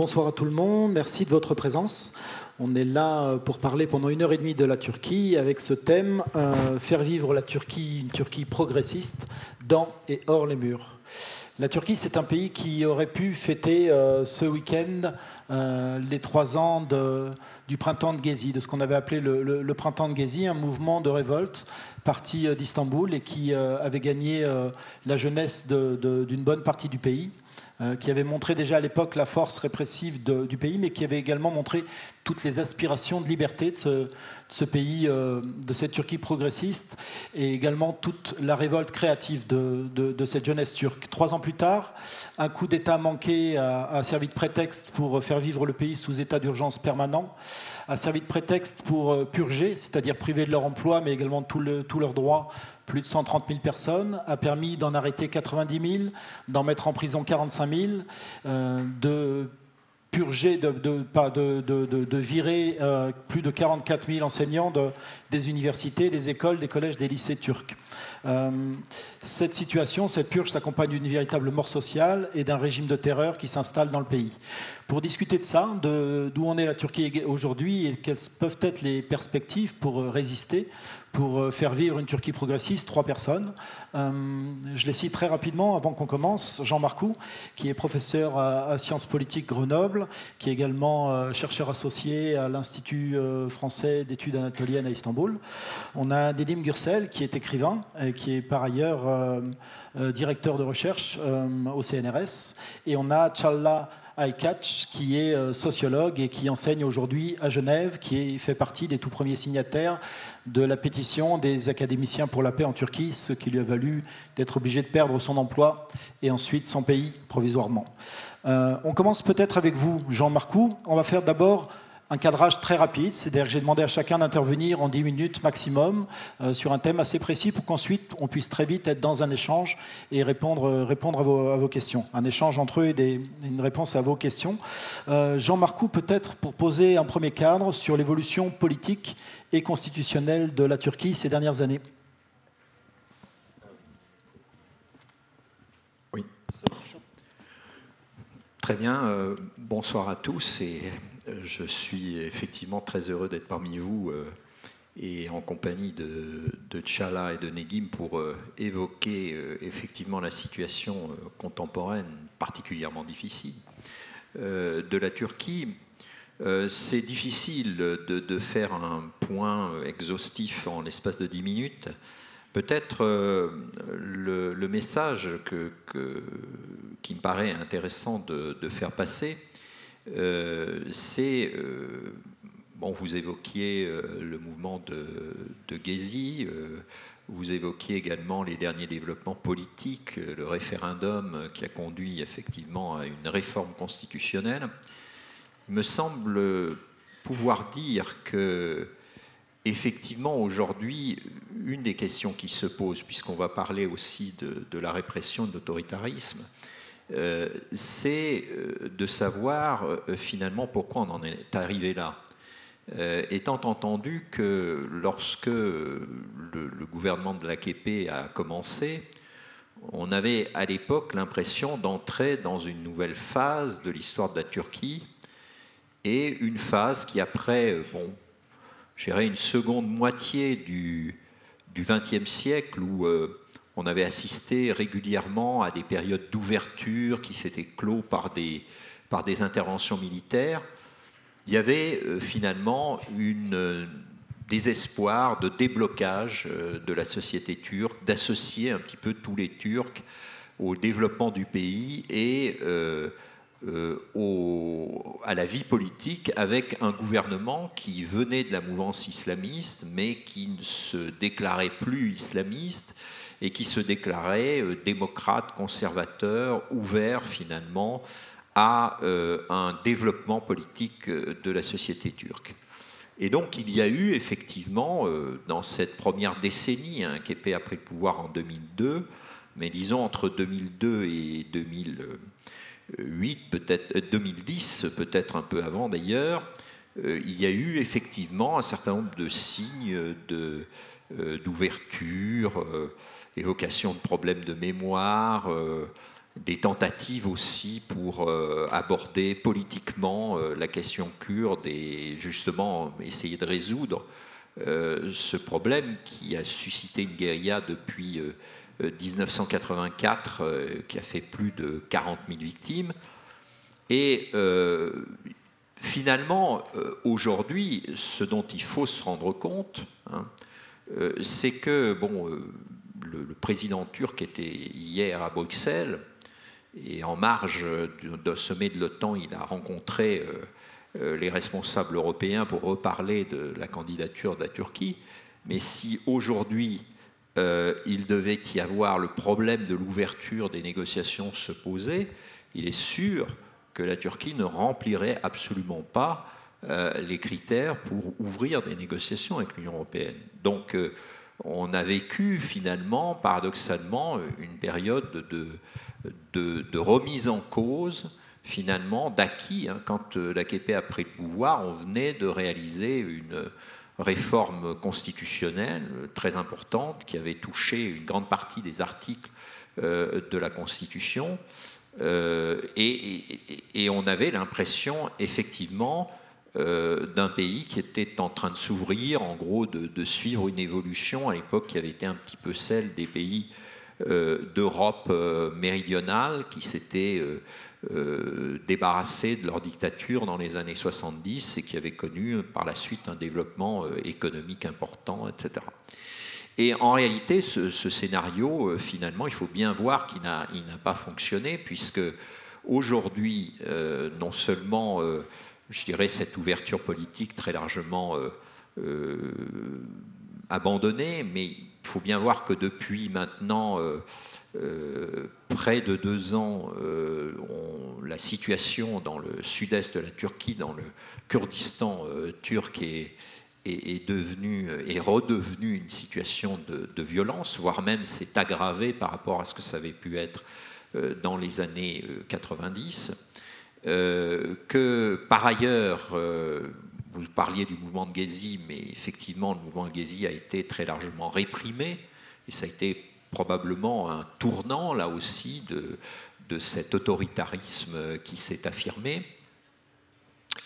Bonsoir à tout le monde, merci de votre présence. On est là pour parler pendant une heure et demie de la Turquie avec ce thème euh, faire vivre la Turquie, une Turquie progressiste, dans et hors les murs. La Turquie, c'est un pays qui aurait pu fêter euh, ce week-end euh, les trois ans du printemps de Gezi, de ce qu'on avait appelé le, printemps de Gezi, un mouvement de révolte parti d'Istanbul et qui avait gagné la jeunesse d'une bonne partie du pays. Euh, qui avait montré déjà à l'époque la force répressive du pays, mais qui avait également montré toutes les aspirations de liberté de ce, pays, euh, de cette Turquie progressiste, et également toute la révolte créative de, de, cette jeunesse turque. Trois ans plus tard, un coup d'État manqué a, servi de prétexte pour faire vivre le pays sous état d'urgence permanent, a servi de prétexte pour euh, purger, c'est-à-dire priver de leur emploi, mais également tous leurs droits, plus de 130 000 personnes, a permis d'en arrêter 90 000, d'en mettre en prison 45 000, euh, de purger, de, de, virer euh, plus de 44 000 enseignants des universités, des écoles, des collèges, des lycées turcs. Euh, cette situation, cette purge s'accompagne d'une véritable mort sociale et d'un régime de terreur qui s'installe dans le pays. Pour discuter de ça, d'où en est la Turquie aujourd'hui et quelles peuvent être les perspectives pour résister, pour euh, faire vivre une Turquie progressiste, trois personnes. Euh, je les cite très rapidement avant qu'on commence. Jean Marcoux, qui est professeur à, Sciences politiques Grenoble, qui est également euh, chercheur associé à l'Institut français d'études anatoliennes à Istanbul. On a Delim Gürsel, qui est écrivain et qui est par ailleurs directeur de recherche au CNRS. Et on a Challa Aykach, qui est euh, sociologue et qui enseigne aujourd'hui à Genève, qui fait partie des tout premiers signataires de la pétition des académiciens pour la paix en Turquie, ce qui lui a valu d'être obligé de perdre son emploi et ensuite son pays provisoirement. Euh, on commence peut-être avec vous, Jean Marcoux. On va faire d'abord un cadrage très rapide, c'est-à-dire que j'ai demandé à chacun d'intervenir en 10 minutes maximum euh, sur un thème assez précis pour qu'ensuite on puisse très vite être dans un échange et répondre, euh, répondre à, vos, questions. Un échange entre eux et une réponse à vos questions. Euh, Jean Marcoux, peut-être pour poser un premier cadre sur l'évolution politique et constitutionnelle de la Turquie ces dernières années. Oui. Très bien. bonsoir à tous et je suis effectivement très heureux d'être parmi vous euh, et en compagnie de, Tchala et de Negim pour euh, évoquer euh, effectivement la situation contemporaine particulièrement difficile de la Turquie. C'est difficile de, faire un point exhaustif en l'espace de 10 minutes. Peut-être le, message qui me paraît intéressant de, faire passer, c'est euh, Bon, vous évoquiez euh, le mouvement de, de vous évoquiez également les derniers développements politiques, le référendum qui a conduit effectivement à une réforme constitutionnelle. Il me semble pouvoir dire que, effectivement, aujourd'hui, une des questions qui se pose, puisqu'on va parler aussi de la répression de l'autoritarisme, euh, c'est euh, de savoir euh, finalement pourquoi on en est arrivé là. étant entendu que lorsque le, gouvernement de l'AKP a commencé, on avait à l'époque l'impression d'entrer dans une nouvelle phase de l'histoire de la Turquie et une phase qui après, bon, j'irais une seconde moitié du XXe siècle où on avait assisté régulièrement à des périodes d'ouverture qui s'étaient clos par des, par des interventions militaires. Il y avait euh, finalement une euh, désespoir de déblocage euh, de la société turque, d'associer un petit peu tous les Turcs au développement du pays et à la vie politique avec un gouvernement qui venait de la mouvance islamiste mais qui ne se déclarait plus islamiste et qui se déclarait euh, démocrate, conservateur, ouvert finalement à euh, un développement politique euh, de la société turque. Et donc il y a eu effectivement, dans cette première décennie, qui a pris le pouvoir en 2002, mais disons entre 2002 et 2008, peut-être 2010, peut-être un peu avant d'ailleurs, il y a eu effectivement un certain nombre de signes d'ouverture évocation de problèmes de mémoire, euh, des tentatives aussi pour aborder politiquement la question kurde et justement essayer de résoudre ce problème qui a suscité une guérilla depuis 1984 qui a fait plus de 40 000 victimes. Et finalement, aujourd'hui, ce dont il faut se rendre compte, hein, c'est que bon, le, président turc était hier à Bruxelles et en marge d'un sommet de l'OTAN, il a rencontré euh, euh, les responsables européens pour reparler de la candidature de la Turquie. Mais si aujourd'hui euh, il devait y avoir le problème de l'ouverture des négociations se poser, il est sûr que la Turquie ne remplirait absolument pas les critères pour ouvrir des négociations avec l'Union européenne. Donc on a vécu finalement, paradoxalement, une période de, remise en cause, finalement, d'acquis. Hein. Quand euh, l'AKP a pris le pouvoir, on venait de réaliser une réforme constitutionnelle très importante qui avait touché une grande partie des articles euh, de la Constitution. Euh, et, on avait l'impression, effectivement, euh, d'un pays qui était en train de s'ouvrir, en gros de, suivre une évolution à l'époque qui avait été un petit peu celle des pays euh, d'Europe euh, méridionale qui s'étaient débarrassés de leur dictature dans les années 70 et qui avaient connu par la suite un développement économique important, etc. Et en réalité, ce, ce scénario, finalement, il faut bien voir qu'il n'a pas fonctionné, puisque aujourd'hui, non seulement je dirais, cette ouverture politique très largement euh, euh, abandonnée, mais il faut bien voir que depuis maintenant euh, près de deux ans, la situation dans le sud-est de la Turquie, dans le Kurdistan turc, est, devenue, est redevenue une situation de, de violence, voire même s'est aggravée par rapport à ce que ça avait pu être dans les années 90. Euh, que par ailleurs, euh, vous parliez du mouvement de Gezi, mais effectivement, le mouvement de Gezi a été très largement réprimé, et ça a été probablement un tournant, là aussi, de, de cet autoritarisme qui s'est affirmé.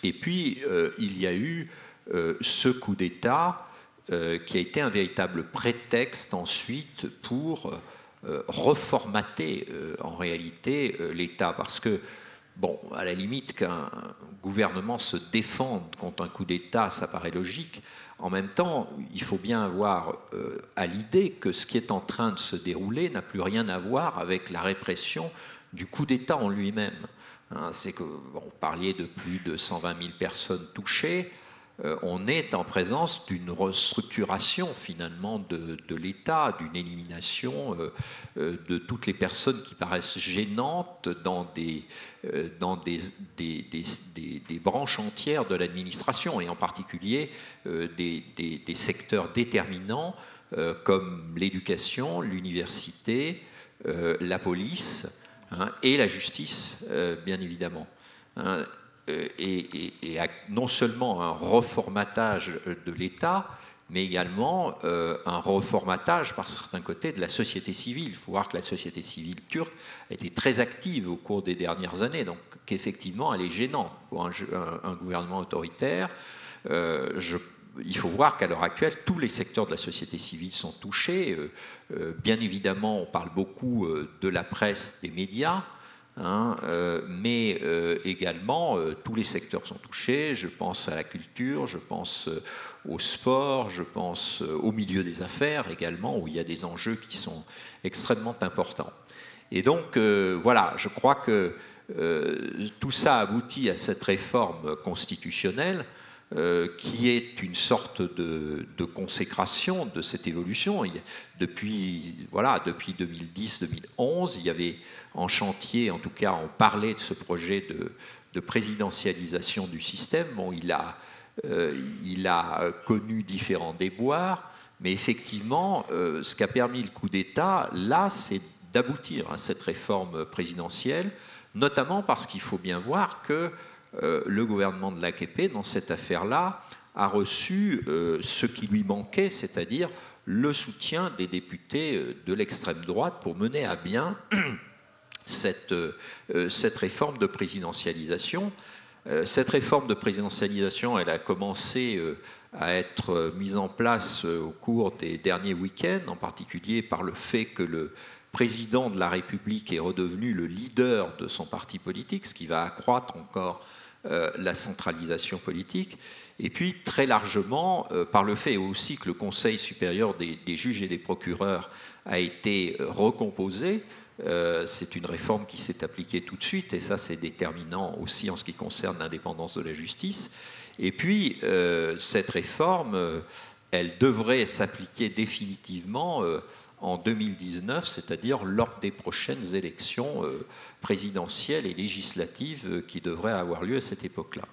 Et puis, euh, il y a eu ce coup d'État qui a été un véritable prétexte ensuite pour reformater en réalité l'État, parce que Bon, à la limite, qu'un gouvernement se défende contre un coup d'État, ça paraît logique. En même temps, il faut bien avoir euh, à l'idée que ce qui est en train de se dérouler n'a plus rien à voir avec la répression du coup d'État en lui-même. Hein, c'est que vous parliez de plus de 120 000 personnes touchées. Euh, on est en présence d'une restructuration finalement de, l'État, d'une élimination euh, euh, de toutes les personnes qui paraissent gênantes dans des, branches entières de l'administration, et en particulier des, secteurs déterminants comme l'éducation, l'université, la police hein, et la justice, bien évidemment. Hein. Euh, et, non seulement un reformatage de l'État, mais également euh, un reformatage par certains côtés de la société civile. Il faut voir que la société civile turque a été très active au cours des dernières années, donc qu'effectivement elle est gênante pour un, gouvernement autoritaire. Euh, il faut voir qu'à l'heure actuelle, tous les secteurs de la société civile sont touchés. bien évidemment, on parle beaucoup de la presse, des médias, Hein, euh, mais euh, également euh, tous les secteurs sont touchés. Je pense à la culture, je pense au sport, je pense au milieu des affaires également, où il y a des enjeux qui sont extrêmement importants. Et donc voilà, je crois que tout ça aboutit à cette réforme constitutionnelle euh, qui est une sorte de, consécration de cette évolution. depuis, voilà, depuis 2010-2011, il y avait en chantier, en tout cas, on parlait de ce projet de, présidentialisation du système. Bon, il a, euh, il a connu différents déboires, mais effectivement, euh, ce qui a permis le coup d'État, là, c'est d'aboutir à cette réforme présidentielle, notamment parce qu'il faut bien voir que euh, le gouvernement de l'AKP, dans cette affaire-là, a reçu euh, ce qui lui manquait, c'est-à-dire le soutien des députés euh, de l'extrême droite pour mener à bien cette, cette réforme de présidentialisation. Cette réforme de présidentialisation, elle a commencé à être mise en place au cours des derniers week-ends, en particulier par le fait que le président de la République est redevenu le leader de son parti politique, ce qui va accroître encore euh, la centralisation politique. Et puis, très largement, euh, par le fait aussi que le Conseil supérieur des, juges et des procureurs a été euh, recomposé, c'est une réforme qui s'est appliquée tout de suite, et ça, c'est déterminant aussi en ce qui concerne l'indépendance de la justice. Et puis, cette réforme, elle devrait s'appliquer définitivement en 2019, c'est-à-dire lors des prochaines élections euh, présidentielles et législatives euh, qui devraient avoir lieu à cette époque-là.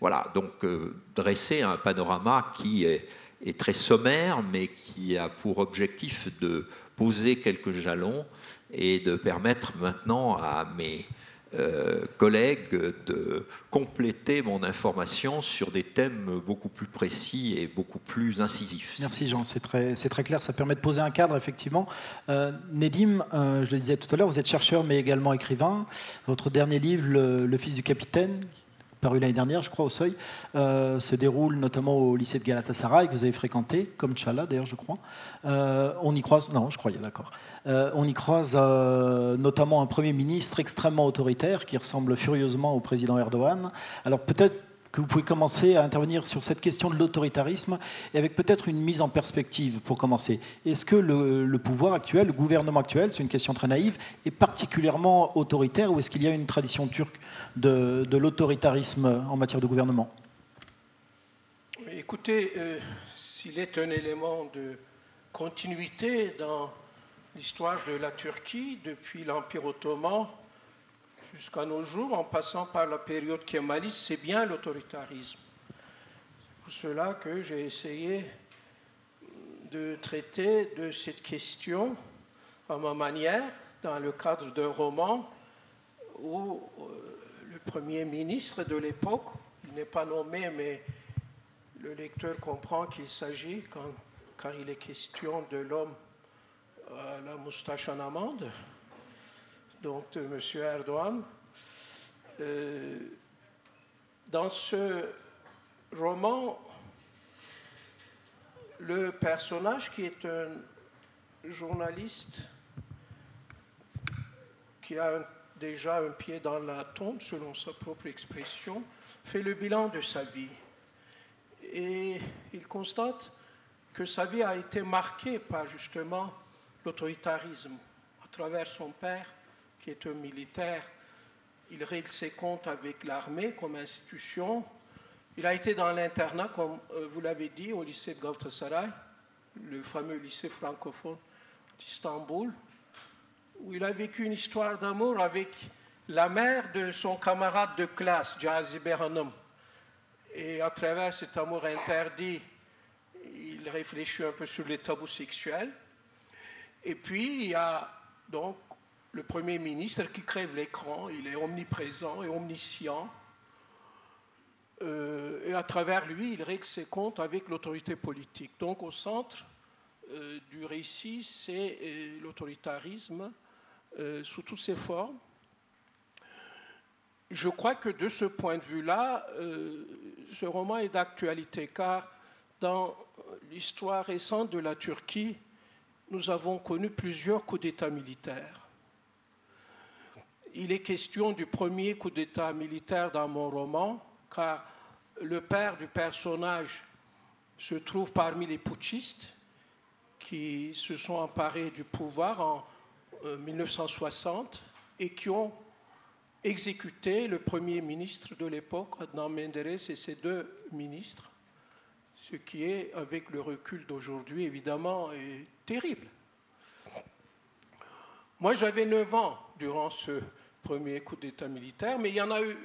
Voilà, donc euh, dresser un panorama qui est, est, très sommaire, mais qui a pour objectif de poser quelques jalons et de permettre maintenant à mes euh, collègues de compléter mon information sur des thèmes beaucoup plus précis et beaucoup plus incisifs. Merci Jean, c'est très, clair, ça permet de poser un cadre effectivement. Euh, Nedim, euh, je le disais tout à l'heure, vous êtes chercheur mais également écrivain. Votre dernier livre, le Fils du capitaine, paru l'année dernière, je crois, au Seuil, euh, se déroule notamment au lycée de Galatasaray, que vous avez fréquenté, comme Tchala d'ailleurs, je crois. Euh, on y croise, non, je croyais, d'accord. Euh, on y croise notamment un Premier ministre extrêmement autoritaire qui ressemble furieusement au président Erdogan. Alors peut-être que vous pouvez commencer à intervenir sur cette question de l'autoritarisme et avec peut-être une mise en perspective pour commencer. Est-ce que le, pouvoir actuel, le gouvernement actuel, c'est une question très naïve, est particulièrement autoritaire ou est-ce qu'il y a une tradition turque de, l'autoritarisme en matière de gouvernement? Écoutez, euh, s'il est un élément de continuité dans l'histoire de la Turquie depuis l'Empire ottoman, jusqu'à nos jours, en passant par la période kémaliste, c'est bien l'autoritarisme. C'est pour cela que j'ai essayé de traiter de cette question à ma manière, dans le cadre d'un roman où euh, le Premier ministre de l'époque, il n'est pas nommé, mais le lecteur comprend qu'il s'agit, quand, il est question de l'homme à la moustache en amande, donc de M. Erdogan. Euh, dans ce roman, le personnage qui est un journaliste qui a déjà un pied dans la tombe, selon sa propre expression, fait le bilan de sa vie. Et il constate que sa vie a été marquée par justement l'autoritarisme à travers son père qui est un militaire. Il règle ses comptes avec l'armée comme institution. Il a été dans l'internat, comme euh, vous l'avez dit, au lycée de Galatasaray, le fameux lycée francophone d'Istanbul, où il a vécu une histoire d'amour avec la mère de son camarade de classe, Jazibe Hanım. Et à travers cet amour interdit, il réfléchit un peu sur les tabous sexuels. Et puis, il y a donc le Premier ministre qui crève l'écran, il est omniprésent et omniscient. Euh, et à travers lui, il règle ses comptes avec l'autorité politique. Donc au centre euh, du récit, c'est euh, l'autoritarisme sous toutes ses formes. Je crois que de ce point de vue-là, ce roman est d'actualité, car dans l'histoire récente de la Turquie, nous avons connu plusieurs coups d'État militaires il est question du premier coup d'État militaire dans mon roman, car le père du personnage se trouve parmi les putschistes qui se sont emparés du pouvoir en 1960 euh, et qui ont exécuté le premier ministre de l'époque, Adnan Menderes, et ses deux ministres, ce qui est, avec le recul d'aujourd'hui, évidemment, terrible. Moi, j'avais 9 ans durant ce premier coup d'État militaire, mais il y, en a eu,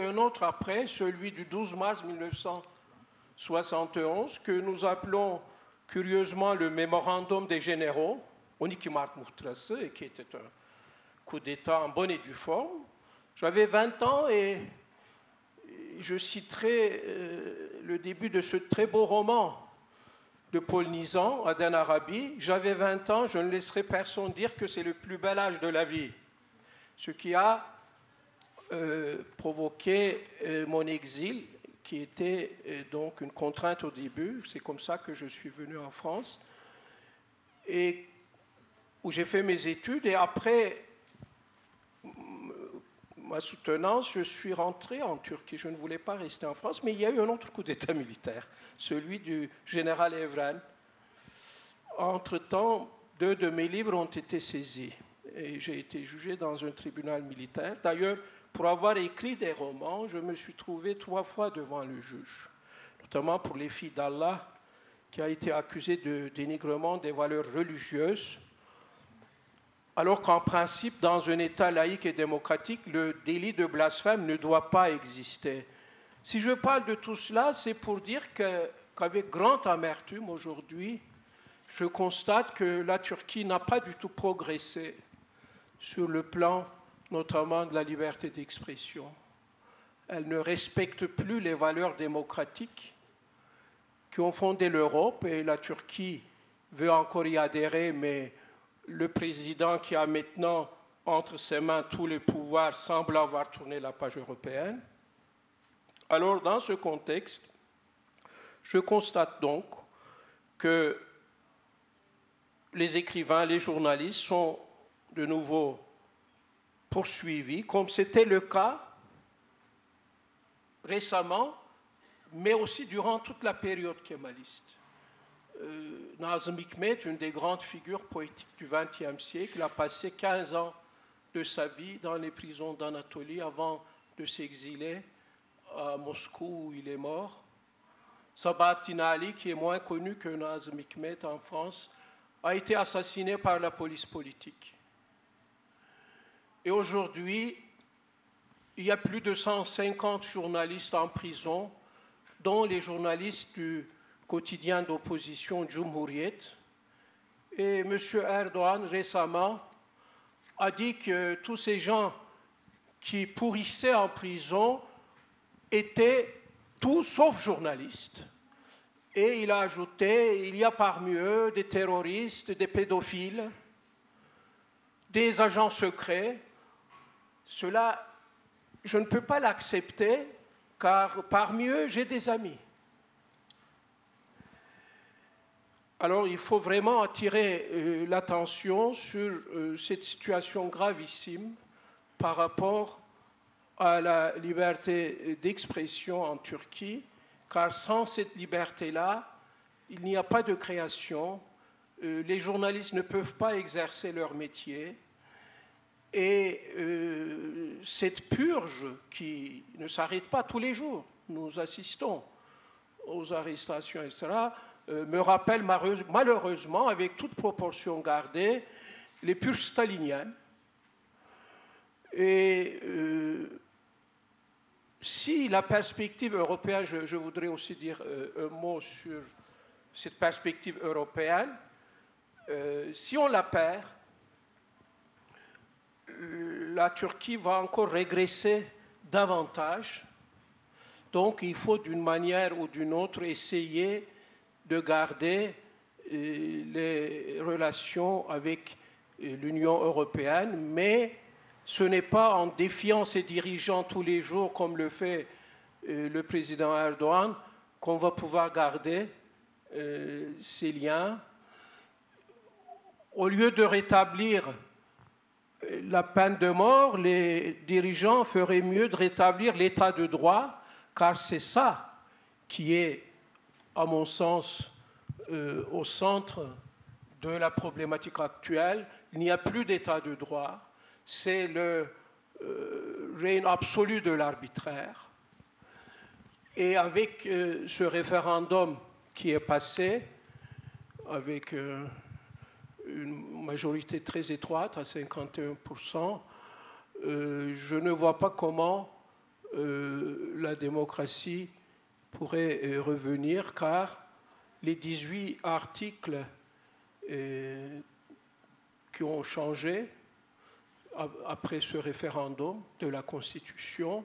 un autre après, celui du 12 mars 1971, que nous appelons curieusement le mémorandum des généraux, Onikimart qui était un coup d'État en bonne et due forme. J'avais 20 ans et je citerai euh, le début de ce très beau roman de Paul Nizan, Aden Arabi. J'avais 20 ans, je ne laisserai personne dire que c'est le plus bel âge de la vie. Ce qui a provoqué mon exil, qui était donc une contrainte au début. C'est comme ça que je suis venu en France, et où j'ai fait mes études, et après ma soutenance, je suis rentré en Turquie. Je ne voulais pas rester en France, mais il y a eu un autre coup d'État militaire, celui du général Evren. Entre-temps, deux de mes livres ont été saisis et j'ai été jugé dans un tribunal militaire. D'ailleurs, pour avoir écrit des romans, je me suis trouvé trois fois devant le juge, notamment pour Les filles d'Allah, qui a été accusé de dénigrement des valeurs religieuses alors qu'en principe, dans un État laïque et démocratique, le délit de blasphème ne doit pas exister. Si je parle de tout cela, c'est pour dire qu'avec grande amertume aujourd'hui, je constate que la Turquie n'a pas du tout progressé sur le plan notamment de la liberté d'expression. Elle ne respecte plus les valeurs démocratiques qui ont fondé l'Europe et la Turquie veut encore y adhérer, mais le président qui a maintenant entre ses mains tous les pouvoirs semble avoir tourné la page européenne. Alors, dans ce contexte, je constate donc que les écrivains, les journalistes sont de nouveau poursuivis, comme c'était le cas récemment, mais aussi durant toute la période kémaliste euh, Nazım une des grandes figures poétiques du XXe siècle, a passé 15 ans de sa vie dans les prisons d'Anatolie avant de s'exiler à Moscou où il est mort. Sabahattin Ali, qui est moins connu que Nazım Hikmet en France, a été assassiné par la police politique. Et aujourd'hui, il y a plus de 150 journalistes en prison, dont les journalistes du quotidien d'opposition Cumhuriyet. Et M. Erdogan récemment a dit que tous ces gens qui pourrissaient en prison étaient tous sauf journalistes. Et il a ajouté, il y a parmi eux des terroristes, des pédophiles, des agents secrets. Cela, je ne peux pas l'accepter, car parmi eux, j'ai des amis. Alors il faut vraiment attirer euh, l'attention sur euh, cette situation gravissime par rapport à la liberté d'expression en Turquie, car sans cette liberté-là, il n'y a pas de création, euh, les journalistes ne peuvent pas exercer leur métier, et cette purge qui ne s'arrête pas tous les jours, nous assistons aux arrestations, etc., euh, me rappelle malheureusement, avec toute proportion gardée, les purges staliniennes. Et euh, si la perspective européenne, je, voudrais aussi dire euh, un mot sur cette perspective européenne, si on la perd, la Turquie va encore régresser davantage. Donc il faut d'une manière ou d'une autre essayer de garder euh, les relations avec euh, l'Union européenne, mais ce n'est pas en défiant ses dirigeants tous les jours, comme le fait euh, le président Erdogan, qu'on va pouvoir garder ces liens. Au lieu de rétablir la peine de mort, les dirigeants feraient mieux de rétablir l'état de droit, car c'est ça qui est à mon sens, euh, au centre de la problématique actuelle. Il n'y a plus d'état de droit. C'est le euh, règne absolu de l'arbitraire. Et avec euh, ce référendum qui est passé, avec une majorité très étroite à 51%, je ne vois pas comment la démocratie pourrait euh, revenir car les 18 articles euh, qui ont changé après ce référendum de la Constitution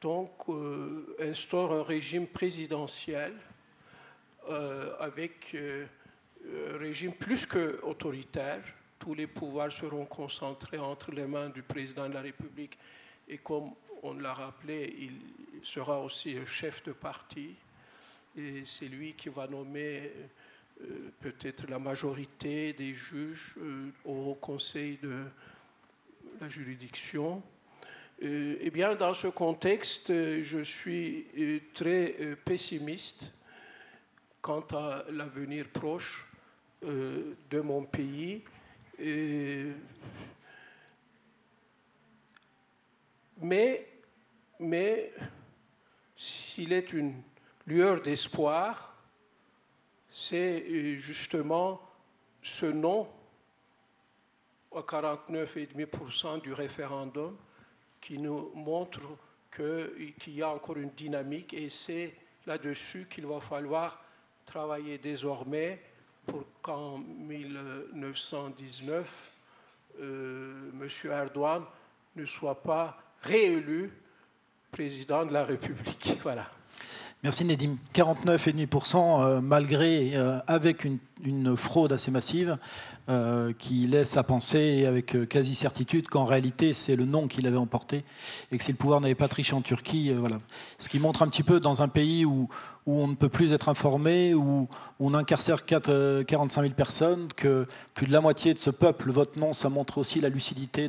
donc euh, instaurent un régime présidentiel avec régime plus que autoritaire tous les pouvoirs seront concentrés entre les mains du président de la République. Et comme on l'a rappelé, il sera aussi chef de parti. Et c'est lui qui va nommer euh, peut-être la majorité des juges euh, au Conseil de la juridiction. Euh, eh bien, dans ce contexte, je suis très pessimiste quant à l'avenir proche de mon pays. mais, mais s'il est une lueur d'espoir, c'est euh, justement ce non à 49,5% du référendum qui nous montre qu'il y a encore une dynamique et c'est là-dessus qu'il va falloir travailler désormais pour qu'en 1919, euh, M. Erdogan ne soit pas réélu président de la République. Voilà. Merci Nedim. 49,5% euh, malgré, euh, avec une, fraude assez massive, qui laisse à penser avec quasi certitude qu'en réalité c'est le nom qu'il avait emporté et que si le pouvoir n'avait pas triché en Turquie, voilà. Ce qui montre un petit peu dans un pays où, où on ne peut plus être informé, où on incarcère 4, 45 000 personnes, que plus de la moitié de ce peuple vote non, ça montre aussi la lucidité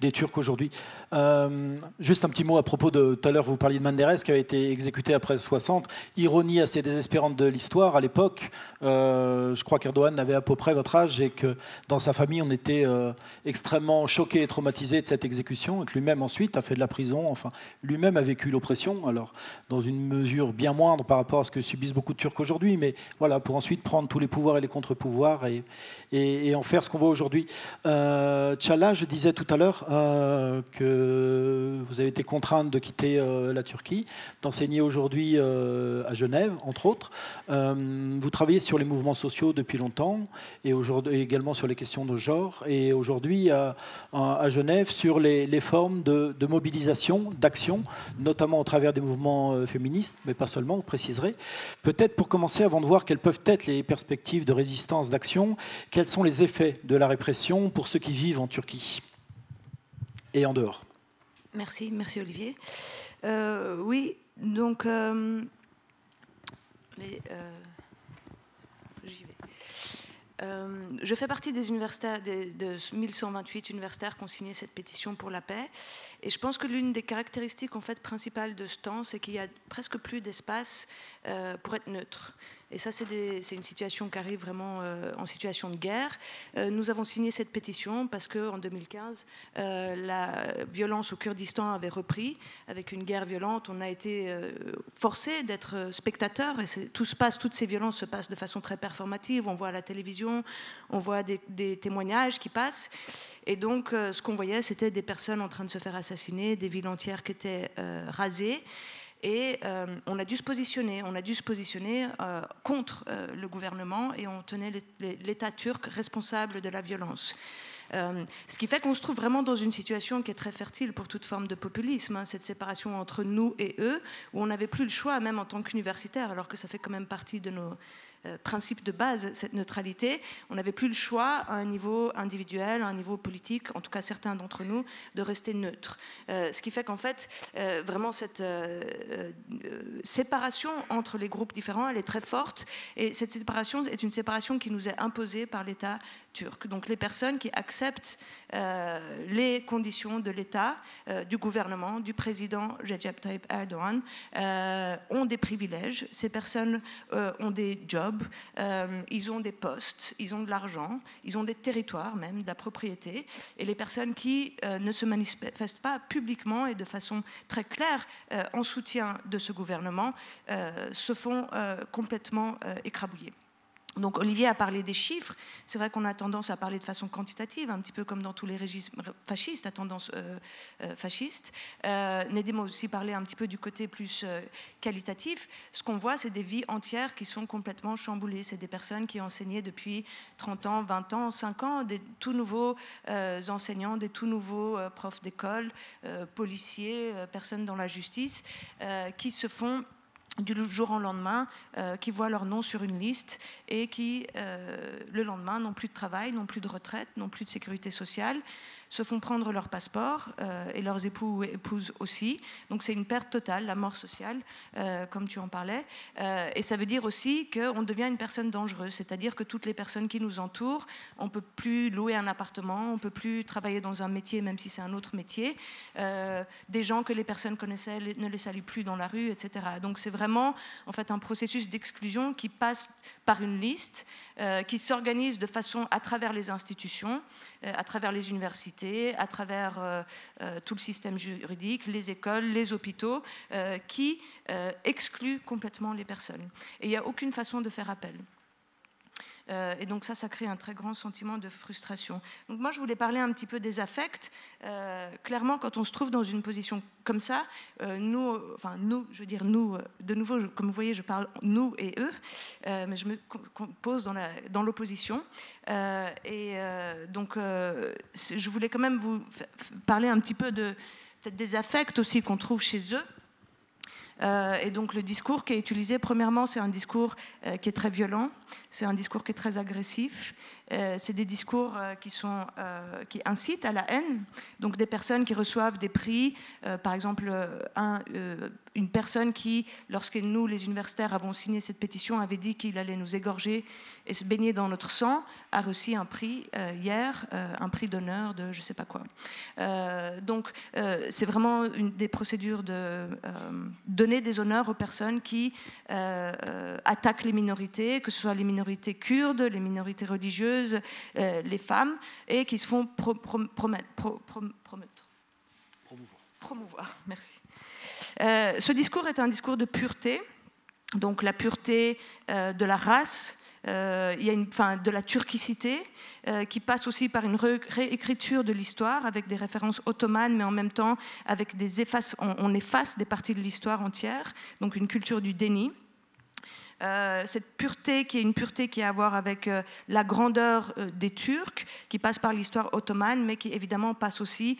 des Turcs aujourd'hui. Euh, juste un petit mot à propos de tout à l'heure, vous parliez de Menderes qui avait été exécuté après 60. Ironie assez désespérante de l'histoire, à l'époque, euh, je crois qu'Erdogan avait à peu près votre âge et que dans sa famille, on était euh, extrêmement choqué et traumatisé de cette exécution et que lui-même ensuite a fait de la prison, enfin, lui-même a vécu l'oppression, alors dans une mesure bien moindre par rapport à ce que subissent beaucoup de Turcs aujourd'hui, mais voilà, pour ensuite prendre tous les pouvoirs et les contre-pouvoirs et, en faire ce qu'on voit aujourd'hui. Euh, Tchala, je disais tout à l'heure euh, que vous avez été contrainte de quitter euh, la Turquie, d'enseigner aujourd'hui euh, à Genève, entre autres. vous travaillez sur les mouvements sociaux depuis longtemps et aujourd'hui également sur les questions de genre. Et aujourd'hui à, Genève sur les, formes de, de mobilisation, d'action, notamment au travers des mouvements féministes, mais pas seulement, on préciserait Peut-être pour commencer, avant de voir quelles peuvent être les perspectives de résistance, d'action, quels sont les effets de la répression pour ceux qui vivent en Turquie et en dehors Merci, merci Olivier. Euh, oui, donc euh, euh, je fais partie des universitaires, des, de 1128 universitaires qui ont signé cette pétition pour la paix. Et je pense que l'une des caractéristiques en fait, principales de ce temps, c'est qu'il y a presque plus d'espace euh, pour être neutre. Et ça, c'est une situation qui arrive vraiment euh, en situation de guerre. Euh, nous avons signé cette pétition parce qu'en 2015, la violence au Kurdistan avait repris avec une guerre violente. On a été forcé d'être spectateur et tout se passe, toutes ces violences se passent de façon très performative. On voit à la télévision, on voit des témoignages qui passent. Et donc, ce qu'on voyait, c'était des personnes en train de se faire assassiner, des villes entières qui étaient rasées. Et euh, on a dû se positionner, on a dû se positionner euh, contre euh, le gouvernement et on tenait l'État turc responsable de la violence. ce qui fait qu'on se trouve vraiment dans une situation qui est très fertile pour toute forme de populisme, hein, cette séparation entre nous et eux, où on n'avait plus le choix, même en tant qu'universitaire, alors que ça fait quand même partie de nos, principe de base, cette neutralité. On n'avait plus le choix, à un niveau individuel, à un niveau politique, en tout cas certains d'entre nous, de rester neutre. Euh, ce qui fait qu'en fait, euh, vraiment, cette séparation entre les groupes différents, elle est très forte. Et cette séparation est une séparation qui nous est imposée par l'État turc. Donc les personnes qui acceptent les conditions de l'État, du gouvernement, du président Recep Tayyip Erdogan, ont des privilèges. Ces personnes ont des jobs euh, ils ont des postes, ils ont de l'argent, ils ont des territoires même, de la propriété. Et les personnes qui euh, ne se manifestent pas publiquement et de façon très claire euh, en soutien de ce gouvernement se font complètement écrabouiller. Donc Olivier a parlé des chiffres. C'est vrai qu'on a tendance à parler de façon quantitative, un petit peu comme dans tous les régimes fascistes, à tendance euh, euh, fasciste. Euh, Nedim a aussi parlé un petit peu du côté plus qualitatif. Ce qu'on voit, c'est des vies entières qui sont complètement chamboulées. C'est des personnes qui ont enseigné depuis 30 ans, 20 ans, 5 ans, des tout nouveaux enseignants, des tout nouveaux profs d'école, policiers, personnes dans la justice, qui se font du jour au lendemain, qui voient leur nom sur une liste et qui, le lendemain, n'ont plus de travail, n'ont plus de retraite, n'ont plus de sécurité sociale se font prendre leur passeport euh, et leurs époux ou épouses aussi. Donc c'est une perte totale, la mort sociale, euh, comme tu en parlais. Euh, et ça veut dire aussi qu'on devient une personne dangereuse, c'est-à-dire que toutes les personnes qui nous entourent, on ne peut plus louer un appartement, on ne peut plus travailler dans un métier, même si c'est un autre métier. des gens que les personnes connaissaient ne les saluent plus dans la rue, etc. Donc c'est vraiment en fait un processus d'exclusion qui passe par une liste, qui s'organise de façon à travers les institutions, à travers les universités à travers euh, euh, tout le système juridique, les écoles, les hôpitaux, euh, qui excluent complètement les personnes. Et il n'y a aucune façon de faire appel. Euh, et donc ça, ça crée un très grand sentiment de frustration. Donc moi, je voulais parler un petit peu des affects. Euh, clairement, quand on se trouve dans une position comme ça, euh, nous, enfin nous, je veux dire nous, de nouveau, comme vous voyez, je parle nous et eux, mais je me pose dans l'opposition. et donc, je voulais quand même vous parler un petit peu de, des affects aussi qu'on trouve chez eux. Euh, et donc le discours qui est utilisé, premièrement, c'est un discours euh, qui est très violent, c'est un discours qui est très agressif, c'est des discours qui, sont, qui incitent à la haine, donc des personnes qui reçoivent des prix, par exemple un, une personne qui, lorsque nous, les universitaires, avons signé cette pétition, avait dit qu'il allait nous égorger et se baigner dans notre sang, a reçu un prix euh, hier, euh, un prix d'honneur de je ne sais pas quoi. Euh, donc, c'est vraiment des procédures de donner des honneurs aux personnes qui attaquent les minorités, que ce soit les minorités kurdes, les minorités religieuses, les femmes, et qui se font promettre, promouvoir. promouvoir. Merci. Euh, ce discours est un discours de pureté, donc la pureté euh, de la race, euh, il y a une, fin, de la turquicité, qui passe aussi par une réécriture de l'histoire avec des références ottomanes, mais en même temps avec des effaces, on efface des parties de l'histoire entière, donc une culture du déni. Euh, cette pureté qui est une pureté qui a à voir avec euh, la grandeur euh, des Turcs, qui passe par l'histoire ottomane, mais qui évidemment passe aussi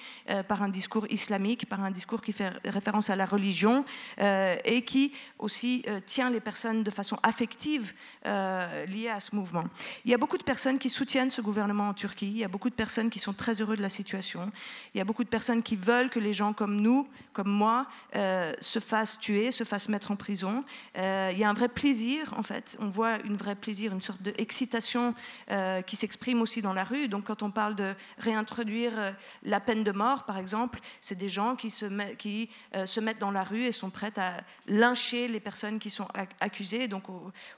par un discours islamique, par un discours qui fait référence à la religion et qui aussi tient les personnes de façon affective liée à ce mouvement. Il y a beaucoup de personnes qui soutiennent ce gouvernement en Turquie, il y a beaucoup de personnes qui sont très heureux de la situation, il y a beaucoup de personnes qui veulent que les gens comme nous, comme moi, se fassent tuer, se fassent mettre en prison. il y a un vrai plaisir en fait. On voit une vraie plaisir, une sorte d'excitation euh, qui s'exprime aussi dans la rue. Donc, quand on parle de réintroduire euh, la peine de mort, par exemple, c'est des gens qui, se, qui euh, se, mettent dans la rue et sont prêts à lyncher les personnes qui sont accusées. Donc,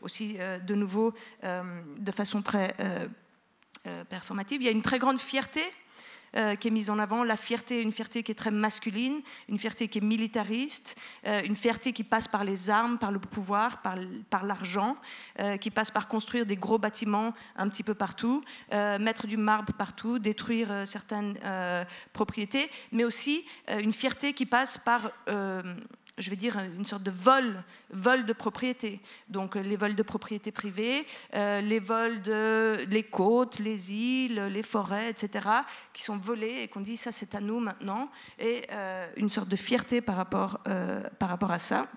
aussi, de nouveau, de façon très performative. Il y a une très grande fierté euh, qui est mise en avant, la fierté, une fierté qui est très masculine, une fierté qui est militariste, euh, une fierté qui passe par les armes, par le pouvoir, par, par l'argent, euh, qui passe par construire des gros bâtiments un petit peu partout, mettre du marbre partout, détruire certaines propriétés, mais aussi une fierté qui passe par je vais dire, une sorte de vol, vol de propriété. Donc euh, les vols de propriété privée, euh, les vols de les côtes, les îles, les forêts, etc., qui sont volés et qu'on dit ça c'est à nous maintenant, et euh, une sorte de fierté par rapport, par rapport à ça.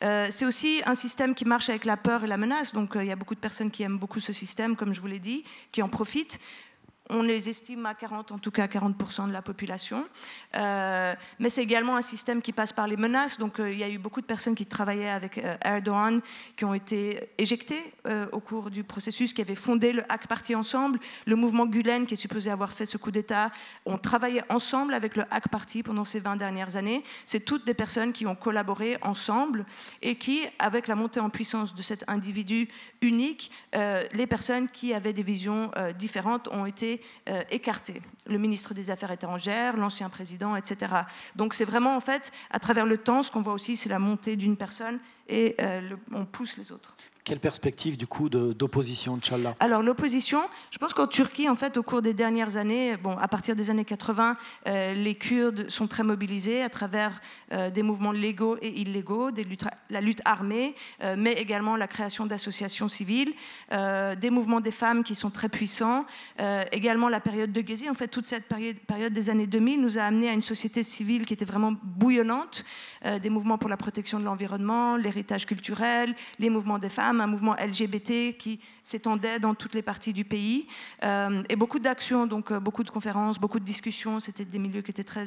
c'est aussi un système qui marche avec la peur et la menace. Donc il y a beaucoup de personnes qui aiment beaucoup ce système, comme je vous l'ai dit, qui en profitent on les estime à 40, en tout cas 40% de la population. Euh, mais c'est également un système qui passe par les menaces. Donc euh, il y a eu beaucoup de personnes qui travaillaient avec euh, Erdogan qui ont été éjectées au cours du processus, qui avaient fondé le Hack Party ensemble. Le mouvement Gulen, qui est supposé avoir fait ce coup d'État, ont travaillé ensemble avec le Hack Party pendant ces 20 dernières années. C'est toutes des personnes qui ont collaboré ensemble et qui, avec la montée en puissance de cet individu unique, les personnes qui avaient des visions différentes ont été euh, écartés. Le ministre des Affaires étrangères, l'ancien président, etc. Donc c'est vraiment en fait, à travers le temps, ce qu'on voit aussi, c'est la montée d'une personne et euh, on pousse les autres. Quelle perspective du coup d'opposition, Inch'Allah? Alors l'opposition, je pense qu'en Turquie, en fait, au cours des dernières années, bon, à partir des années 80, euh, les Kurdes sont très mobilisés à travers euh, des mouvements légaux et illégaux, la lutte armée, euh, mais également la création d'associations civiles, des mouvements des femmes qui sont très puissants, également la période de Gezi. En fait, toute cette période, période, des années 2000 nous a amené à une société civile qui était vraiment bouillonnante, des mouvements pour la protection de l'environnement, l'héritage culturel, les mouvements des femmes, un mouvement LGBT qui s'étendait dans toutes les parties du pays, euh, et beaucoup d'actions, donc euh, beaucoup de conférences, beaucoup de discussions. C'était des milieux qui étaient très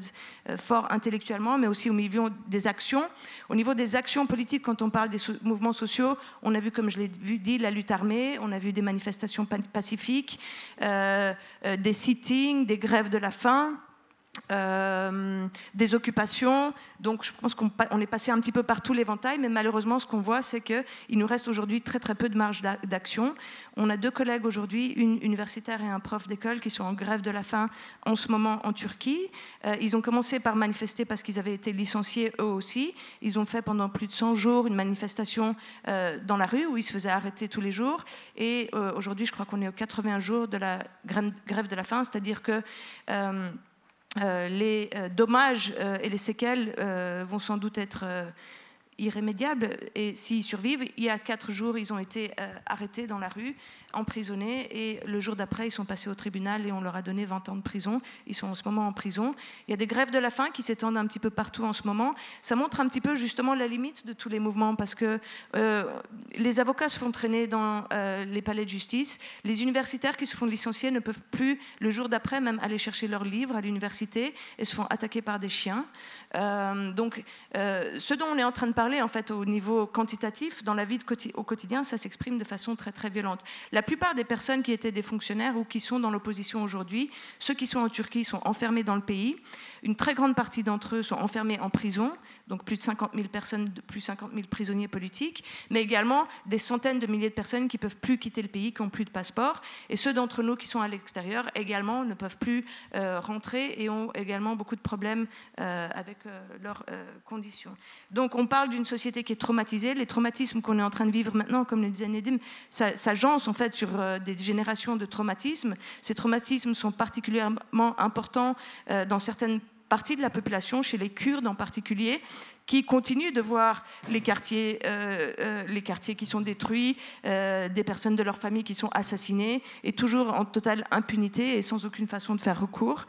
euh, forts intellectuellement, mais aussi au niveau des actions. Au niveau des actions politiques, quand on parle des mouvements sociaux, on a vu, comme je l'ai dit, la lutte armée, on a vu des manifestations pacifiques, des sittings, des grèves de la faim. Euh, des occupations. Donc je pense qu'on est passé un petit peu par tout l'éventail, mais malheureusement ce qu'on voit c'est qu'il nous reste aujourd'hui très très peu de marge d'action. On a deux collègues aujourd'hui, une universitaire et un prof d'école qui sont en grève de la faim en ce moment en Turquie. Euh, ils ont commencé par manifester parce qu'ils avaient été licenciés eux aussi. Ils ont fait pendant plus de 100 jours une manifestation euh, dans la rue où ils se faisaient arrêter tous les jours. Et aujourd'hui je crois qu'on est aux 81 jours de la grève de la faim, c'est-à-dire que les euh, dommages euh, et les séquelles vont sans doute être irrémédiables. Et s'ils survivent, il y a quatre jours, ils ont été arrêtés dans la rue emprisonnés et le jour d'après, ils sont passés au tribunal et on leur a donné 20 ans de prison. Ils sont en ce moment en prison. Il y a des grèves de la faim qui s'étendent un petit peu partout en ce moment. Ça montre un petit peu justement la limite de tous les mouvements parce que euh, les avocats se font traîner dans euh, les palais de justice. Les universitaires qui se font licencier ne peuvent plus, le jour d'après, même aller chercher leurs livres à l'université et se font attaquer par des chiens. Euh, donc, ce dont on est en train de parler, en fait, au niveau quantitatif, dans la vie au quotidien, ça s'exprime de façon très, très violente. La plupart des personnes qui étaient des fonctionnaires ou qui sont dans l'opposition aujourd'hui, ceux qui sont en Turquie sont enfermés dans le pays. Une très grande partie d'entre eux sont enfermés en prison, donc plus de 50 000 personnes, plus 50 000 prisonniers politiques, mais également des centaines de milliers de personnes qui peuvent plus quitter le pays, qui n'ont plus de passeport, et ceux d'entre nous qui sont à l'extérieur également ne peuvent plus euh, rentrer et ont également beaucoup de problèmes euh, avec euh, leurs conditions. Donc on parle d'une société qui est traumatisée. Les traumatismes qu'on est en train de vivre maintenant, comme le disait Nedim, ça, ça en fait sur des générations de traumatismes. Ces traumatismes sont particulièrement importants dans certaines partie de la population, chez les Kurdes en particulier, qui continuent de voir les quartiers, euh, euh, les quartiers qui sont détruits, euh, des personnes de leur famille qui sont assassinées, et toujours en totale impunité et sans aucune façon de faire recours.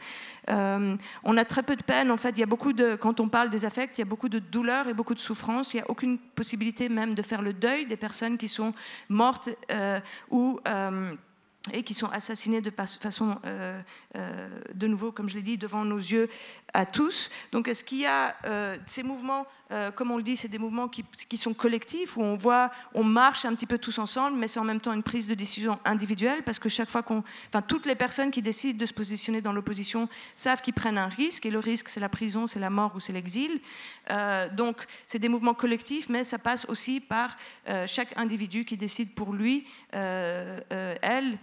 on a très peu de peine, en fait, il y a beaucoup de, quand on parle des affects, il y a beaucoup de douleur et beaucoup de souffrance, il n'y a aucune possibilité même de faire le deuil des personnes qui sont mortes ou et qui sont assassinés de façon, euh, euh, de nouveau, comme je l'ai dit, devant nos yeux à tous. Donc, est-ce qu'il y a euh, ces mouvements euh, comme on le dit, c'est des mouvements qui, sont collectifs, où on voit, on marche un petit peu tous ensemble, mais c'est en même temps une prise de décision individuelle, parce que chaque fois qu'on. Enfin, toutes les personnes qui décident de se positionner dans l'opposition savent qu'ils prennent un risque, et le risque, c'est la prison, c'est la mort ou c'est l'exil. Euh, donc, c'est des mouvements collectifs, mais ça passe aussi par euh, chaque individu qui décide pour lui, elle,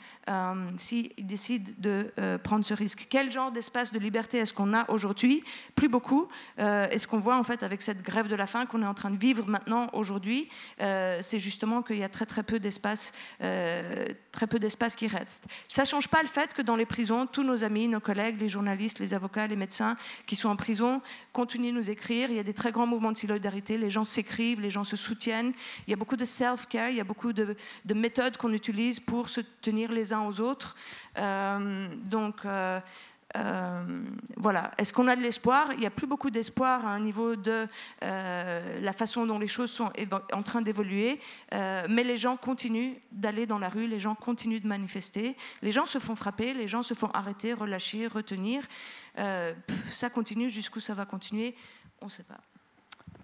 s'il décide de prendre ce risque. Quel genre d'espace de liberté est-ce qu'on a aujourd'hui? Plus beaucoup. Est-ce qu'on voit, en fait, avec cette grève de la faim qu'on est en train de vivre maintenant, aujourd'hui, euh, c'est justement qu'il y a très très peu d'espace, euh, très peu d'espace qui reste. Ça ne change pas le fait que dans les prisons, tous nos amis, nos collègues, les journalistes, les avocats, les médecins qui sont en prison continuent de nous écrire. Il y a des très grands mouvements de solidarité. Les gens s'écrivent, les gens se soutiennent. Il y a beaucoup de self-care, il y a beaucoup de, méthodes qu'on utilise pour se tenir les uns aux autres. Euh, donc euh, voilà. Est-ce qu'on a de l'espoir? Il n'y a plus beaucoup d'espoir à un niveau de euh, la façon dont les choses sont en train d'évoluer, euh, mais les gens continuent d'aller dans la rue, les gens continuent de manifester, les gens se font frapper, les gens se font arrêter, relâcher, retenir. ça continue jusqu'où ça va continuer, on ne sait pas.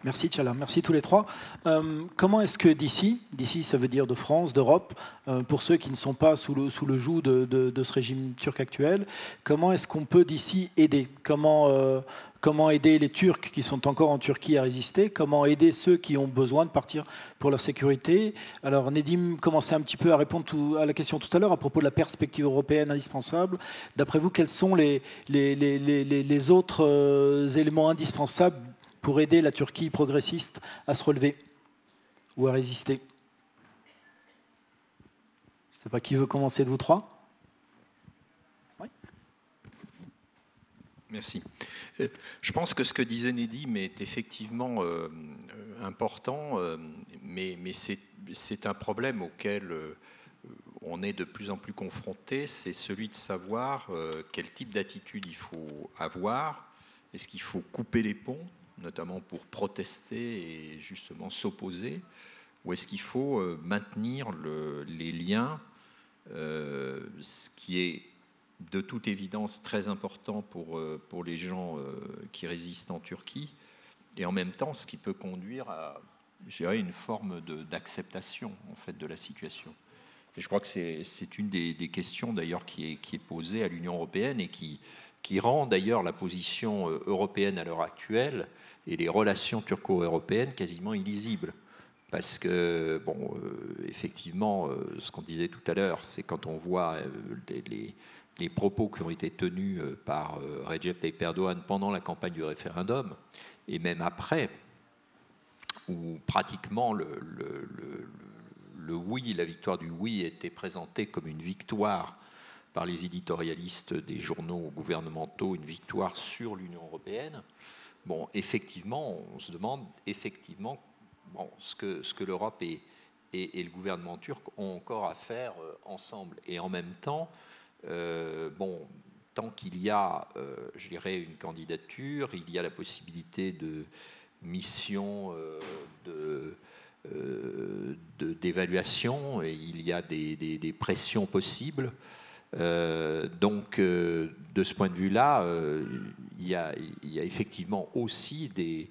Merci Tchala, merci tous les trois. Euh, comment est-ce que d'ici, d'ici ça veut dire de France, d'Europe, euh, pour ceux qui ne sont pas sous le, sous le joug de, ce régime turc actuel, comment est-ce qu'on peut d'ici aider? Comment, euh, comment aider les Turcs qui sont encore en Turquie à résister? Comment aider ceux qui ont besoin de partir pour leur sécurité? Alors Nedim commençait un petit peu à répondre à la question tout à l'heure à propos de la perspective européenne indispensable. D'après vous, quels sont les, les, les, les autres éléments indispensables pour aider la Turquie progressiste à se relever ou à résister Je ne sais pas qui veut commencer de vous trois? Merci. Euh, je pense que ce que disait Nedim est effectivement euh, important, euh, mais, mais c'est un problème auquel on est de plus en plus confronté, c'est celui de savoir quel type d'attitude il faut avoir. Est-ce qu'il faut couper les ponts, notamment pour protester et justement s'opposer, ou est-ce qu'il faut maintenir le, les liens, ce qui est de toute évidence très important pour, euh, pour les gens euh, qui résistent en Turquie, et en même temps ce qui peut conduire à une forme d'acceptation en fait, de la situation. Et je crois que c'est une des, questions d'ailleurs qui est, qui est posée à l'Union européenne et qui, qui rend d'ailleurs la position euh, européenne à l'heure actuelle et les relations turco-européennes quasiment illisibles. Parce que, bon, effectivement, ce qu'on disait tout à l'heure, c'est quand on voit les propos qui ont été tenus euh, par euh, Recep Tayyip Erdogan pendant la campagne du référendum, et même après, où pratiquement le, oui, la victoire du oui était présentée comme une victoire par les éditorialistes des journaux gouvernementaux, une victoire sur l'Union européenne. Bon, effectivement, on se demande effectivement ce que, ce que l'Europe et, le gouvernement turc ont encore à faire euh, ensemble. Et en même temps, euh, bon, tant qu'il y a, euh, je dirais, une candidature, il y a la possibilité de mission euh, de d'évaluation et il y a des, pressions possibles. Donc, de ce point de vue-là, il, y a, effectivement aussi des,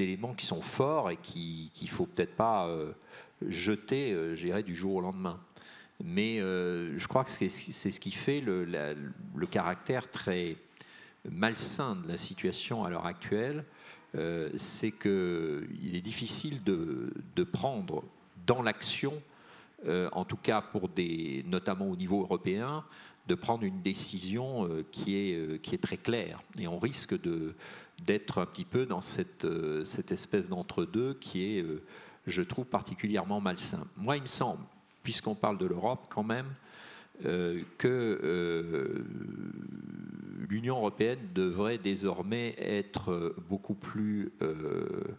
éléments qui sont forts et qu'il ne faut peut-être pas jeter, je du jour au lendemain. Mais euh, je crois que c'est ce qui fait le, caractère très malsain de la situation à l'heure actuelle. Euh, c'est qu'il est difficile de, prendre dans l'action, euh, en tout cas pour des, notamment au niveau européen, de prendre une décision qui, est, qui est très claire. Et on risque d'être un petit peu dans cette, cette espèce d'entre-deux qui est, je trouve, particulièrement malsain. Moi, il me semble puisqu'on parle de l'Europe quand même, euh, que euh, l'Union européenne devrait désormais être beaucoup plus euh,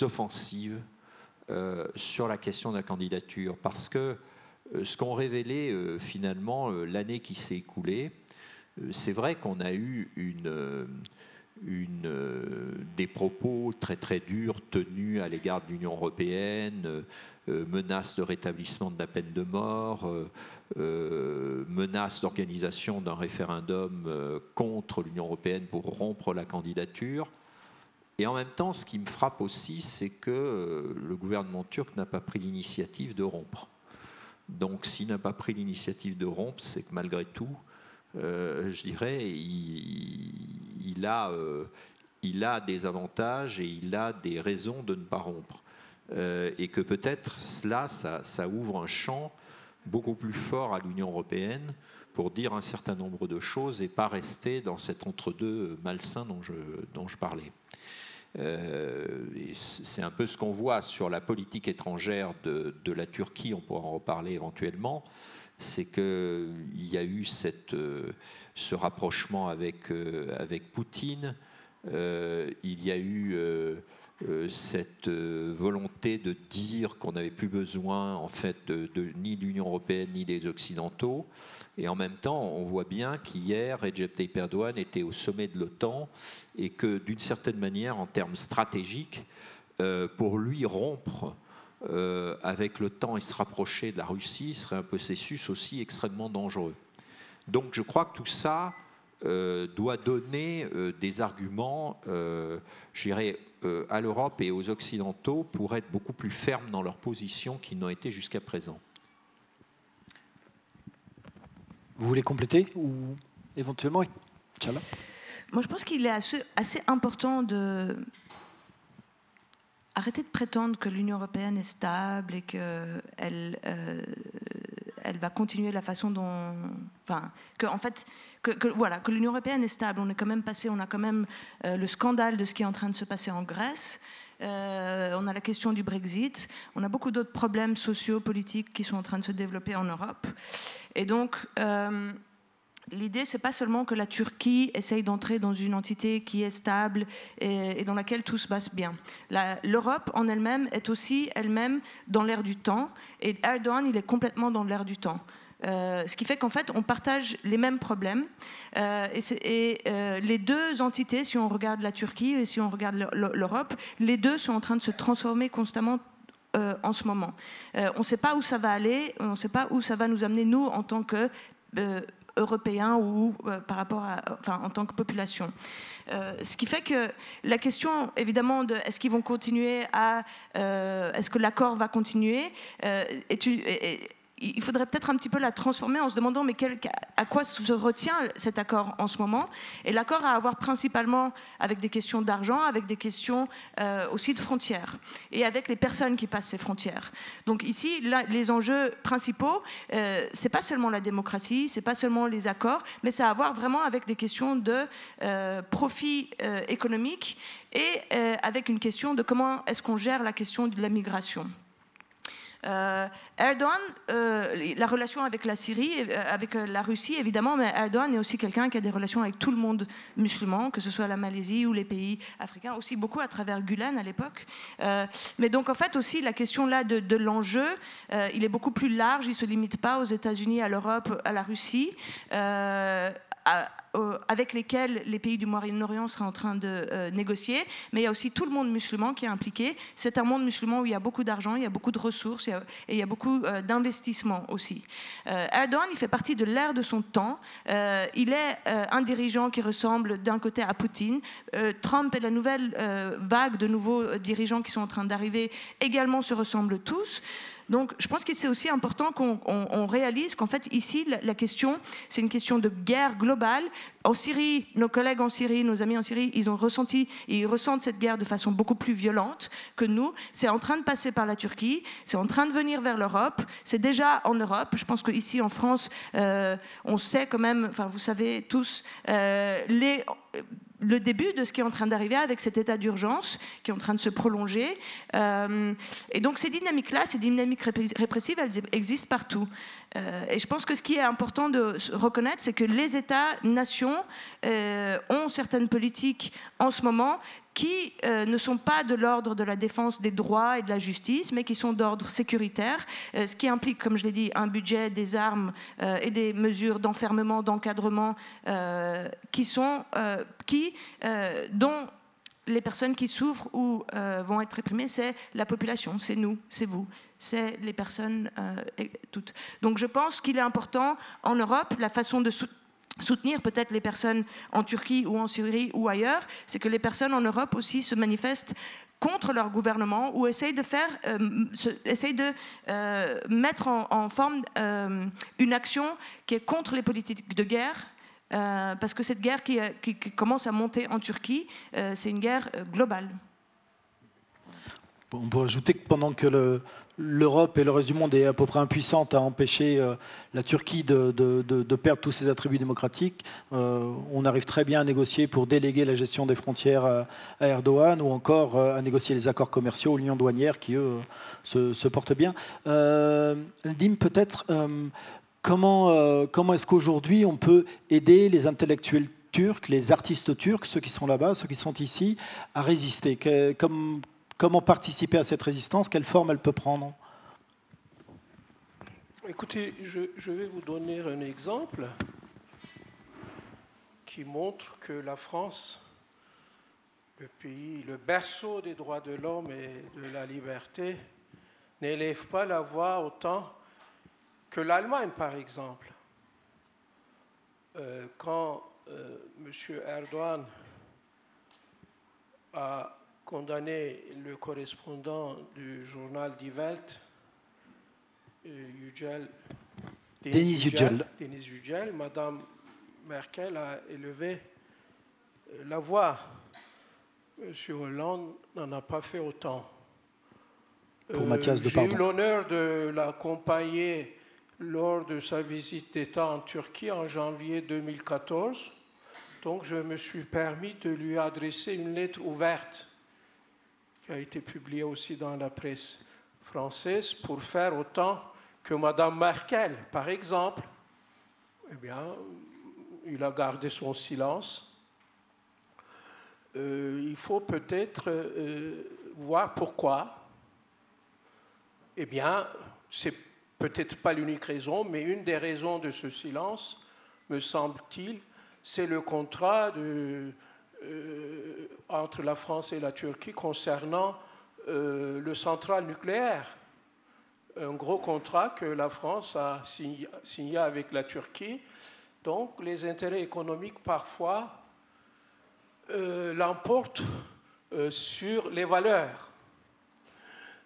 offensive sur la question de la candidature. Parce que ce qu'ont révélé finalement l'année qui s'est écoulée, c'est vrai qu'on a eu des propos très très durs tenus à l'égard de l'Union européenne, euh, menace de rétablissement de la peine de mort, euh, euh, menace d'organisation d'un référendum contre l'Union européenne pour rompre la candidature. Et en même temps, ce qui me frappe aussi, c'est que le gouvernement turc n'a pas pris l'initiative de rompre. Donc s'il n'a pas pris l'initiative de rompre, c'est que malgré tout, je dirais, il, a, il a des avantages et il a des raisons de ne pas rompre. Euh, et que peut-être cela, ça, ouvre un champ beaucoup plus fort à l'Union européenne pour dire un certain nombre de choses et pas rester dans cet entre-deux malsain dont je, dont je parlais. Euh, c'est un peu ce qu'on voit sur la politique étrangère de, la Turquie, on pourra en reparler éventuellement, c'est qu'il y a eu ce rapprochement avec, avec Poutine, il y a eu euh, cette euh, volonté de dire qu'on n'avait plus besoin en fait ni de l'Union européenne ni des Occidentaux. Et en même temps, on voit bien qu'hier, Recep Tayyip Erdogan était au sommet de l'OTAN et que d'une certaine manière, en termes stratégiques, euh, pour lui rompre avec l'OTAN et se rapprocher de la Russie serait un processus aussi extrêmement dangereux. Donc je crois que tout ça doit donner des arguments, je dirais, euh, à l'Europe et aux Occidentaux pour être beaucoup plus fermes dans leur position qu'ils n'ont été jusqu'à présent. Vous voulez compléter ou éventuellement oui. Moi, je pense qu'il est assez, important de arrêter de prétendre que l'Union européenne est stable et qu'elle euh, elle va continuer la façon dont, enfin, que en fait, que, voilà, que l'Union européenne est stable. On est quand même passé, on a quand même le scandale de ce qui est en train de se passer en Grèce. on a la question du Brexit, on a beaucoup d'autres problèmes sociaux, politiques qui sont en train de se développer en Europe. Et donc, L'idée, c'est pas seulement que la Turquie essaye d'entrer dans une entité qui est stable et, dans laquelle tout se passe bien. L'Europe en elle-même est aussi elle-même dans l'air du temps, et Erdogan, il est complètement dans l'air du temps. Euh, ce qui fait qu'en fait, on partage les mêmes problèmes. Euh, et, euh, les deux entités, si on regarde la Turquie et si on regarde l'Europe, les deux sont en train de se transformer constamment en ce moment. on ne sait pas où ça va aller, on ne sait pas où ça va nous amener, nous, en tant que européens ou par rapport à, enfin, en tant que population. Ce qui fait que la question, évidemment, de est-ce qu'ils vont continuer à, est-ce que l'accord va continuer, est, est, il faudrait peut-être un petit peu la transformer en se demandant mais quel, à quoi se retient cet accord en ce moment? Et l'accord a à voir principalement avec des questions d'argent, avec des questions euh, aussi de frontières et avec les personnes qui passent ces frontières. Donc ici, les enjeux principaux, euh, c'est pas seulement la démocratie, c'est pas seulement les accords, mais ça a à voir vraiment avec des questions de euh, profit euh, économique et avec une question de comment est-ce qu'on gère la question de la migration. Euh, Erdogan, euh, la relation avec la Syrie, euh, avec la Russie évidemment, mais Erdogan est aussi quelqu'un qui a des relations avec tout le monde musulman, que ce soit la Malaisie ou les pays africains, aussi beaucoup à travers Gulen à l'époque. mais donc en fait aussi la question là de, de l'enjeu, il est beaucoup plus large, il ne se limite pas aux États-Unis, à l'Europe, à la Russie avec lesquels les pays du Moyen-Orient seraient en train de euh, négocier, mais il y a aussi tout le monde musulman qui est impliqué. C'est un monde musulman où il y a beaucoup d'argent, il y a beaucoup de ressources et il y a beaucoup euh, d'investissements aussi. Euh, Erdogan, il fait partie de l'ère de son temps. il est un dirigeant qui ressemble d'un côté à Poutine. Trump et la nouvelle vague de nouveaux dirigeants qui sont en train d'arriver également se ressemblent tous. Donc je pense que c'est aussi important qu'on réalise qu'en fait ici, la, question, c'est une question de guerre globale. En Syrie, nos collègues en Syrie, nos amis en Syrie, ils ont ressenti, ils ressentent cette guerre de façon beaucoup plus violente que nous. C'est en train de passer par la Turquie, c'est en train de venir vers l'Europe, c'est déjà en Europe. Je pense qu'ici en France, euh, on sait quand même, enfin vous savez tous, euh, les le début de ce qui est en train d'arriver avec cet état d'urgence qui est en train de se prolonger. Euh, et donc ces dynamiques-là, ces dynamiques répressives, elles existent partout. Euh, et je pense que ce qui est important de reconnaître, c'est que les États-nations euh, ont certaines politiques en ce moment qui euh, ne sont pas de l'ordre de la défense des droits et de la justice, mais qui sont d'ordre sécuritaire, ce qui implique, comme je l'ai dit, un budget, des armes et des mesures d'enfermement, d'encadrement qui sont, qui, dont les personnes qui souffrent ou vont être réprimées, c'est la population, c'est nous, c'est vous, c'est les personnes toutes. Donc je pense qu'il est important en Europe, la façon de soutenir peut-être les personnes en Turquie ou en Syrie ou ailleurs, c'est que les personnes en Europe aussi se manifestent contre leur gouvernement ou essayent de faire, euh, de euh, mettre en, forme euh, une action qui est contre les politiques de guerre. parce que cette guerre qui, qui, commence à monter en Turquie, c'est une guerre globale. On peut ajouter que pendant que le, l'Europe et le reste du monde est à peu près impuissante à empêcher euh, la Turquie de, perdre tous ses attributs démocratiques. Euh, on arrive très bien à négocier pour déléguer la gestion des frontières à, Erdogan ou encore euh, à négocier les accords commerciaux, l'union douanière qui, eux, se, portent bien. Dim, peut-être, comment, comment est-ce qu'aujourd'hui on peut aider les intellectuels turcs, les artistes turcs, ceux qui sont là-bas, ceux qui sont ici, à résister? Comme, Comment participer à cette résistance? Quelle forme elle peut prendre? Écoutez, je, vais vous donner un exemple qui montre que la France, le pays, le berceau des droits de l'homme et de la liberté, n'élève pas la voix autant que l'Allemagne, par exemple. Euh, quand euh, M. Erdogan a condamné le correspondant du journal Die Welt, euh, Denis Yücel. Denis Yücel. Madame Merkel a élevé euh, la voix. Monsieur Hollande n'en a pas fait autant. Pour Mathias de J'ai eu l'honneur de l'accompagner lors de sa visite d'État en Turquie en janvier 2014. Donc je me suis permis de lui adresser une lettre ouverte qui a été publiée aussi dans la presse française pour faire autant que Mme Merkel, par exemple. Eh bien, il a gardé son silence. Euh, il faut peut-être euh, voir pourquoi. Eh bien, c'est peut-être pas l'unique raison, mais une des raisons de ce silence, me semble-t-il, c'est le contrat de, euh, entre la France et la Turquie concernant euh, le central nucléaire. Un gros contrat que la France a signé, avec la Turquie. Donc les intérêts économiques parfois euh, l'emportent sur les valeurs.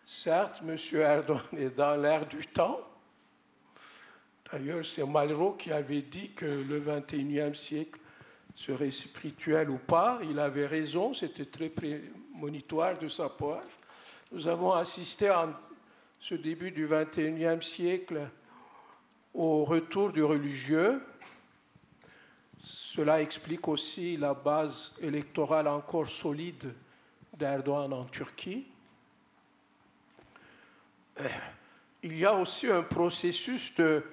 Certes, M. Erdogan est dans l'air du temps. D'ailleurs, c'est Malraux qui avait dit que le 21e siècle serait spirituel ou pas. Il avait raison, c'était très prémonitoire de sa part. Nous avons assisté en ce début du 21e siècle au retour du religieux. Cela explique aussi la base électorale encore solide d'Erdogan en Turquie il y a aussi un processus de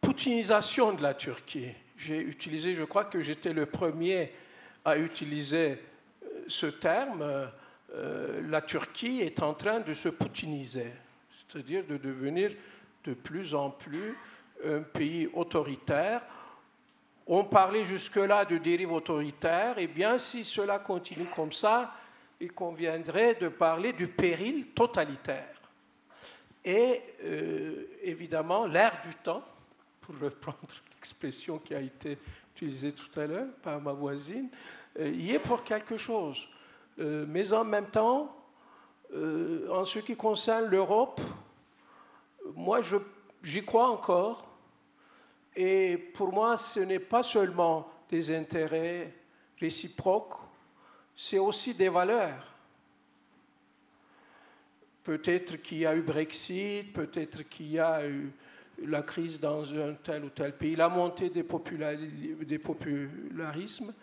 poutinisation de la Turquie. J'ai utilisé, je crois que j'étais le premier à utiliser euh, ce terme. Euh, la Turquie est en train de se poutiniser, c'est-à-dire de devenir de plus en plus un pays autoritaire. On parlait jusque-là de dérive autoritaire, et eh bien si cela continue comme ça, il conviendrait de parler du péril totalitaire. Et euh, évidemment, l'air du temps, pour reprendre l'expression qui a été utilisée tout à l'heure par ma voisine, euh, y est pour quelque chose. Euh, mais en même temps, en ce qui concerne l'Europe, moi, j'y crois encore. Et pour moi, ce n'est pas seulement des intérêts réciproques, c'est aussi des valeurs. Peut-être qu'il y a eu Brexit, peut-être qu'il y a eu la crise dans un tel ou tel pays, la montée des, des popularismes.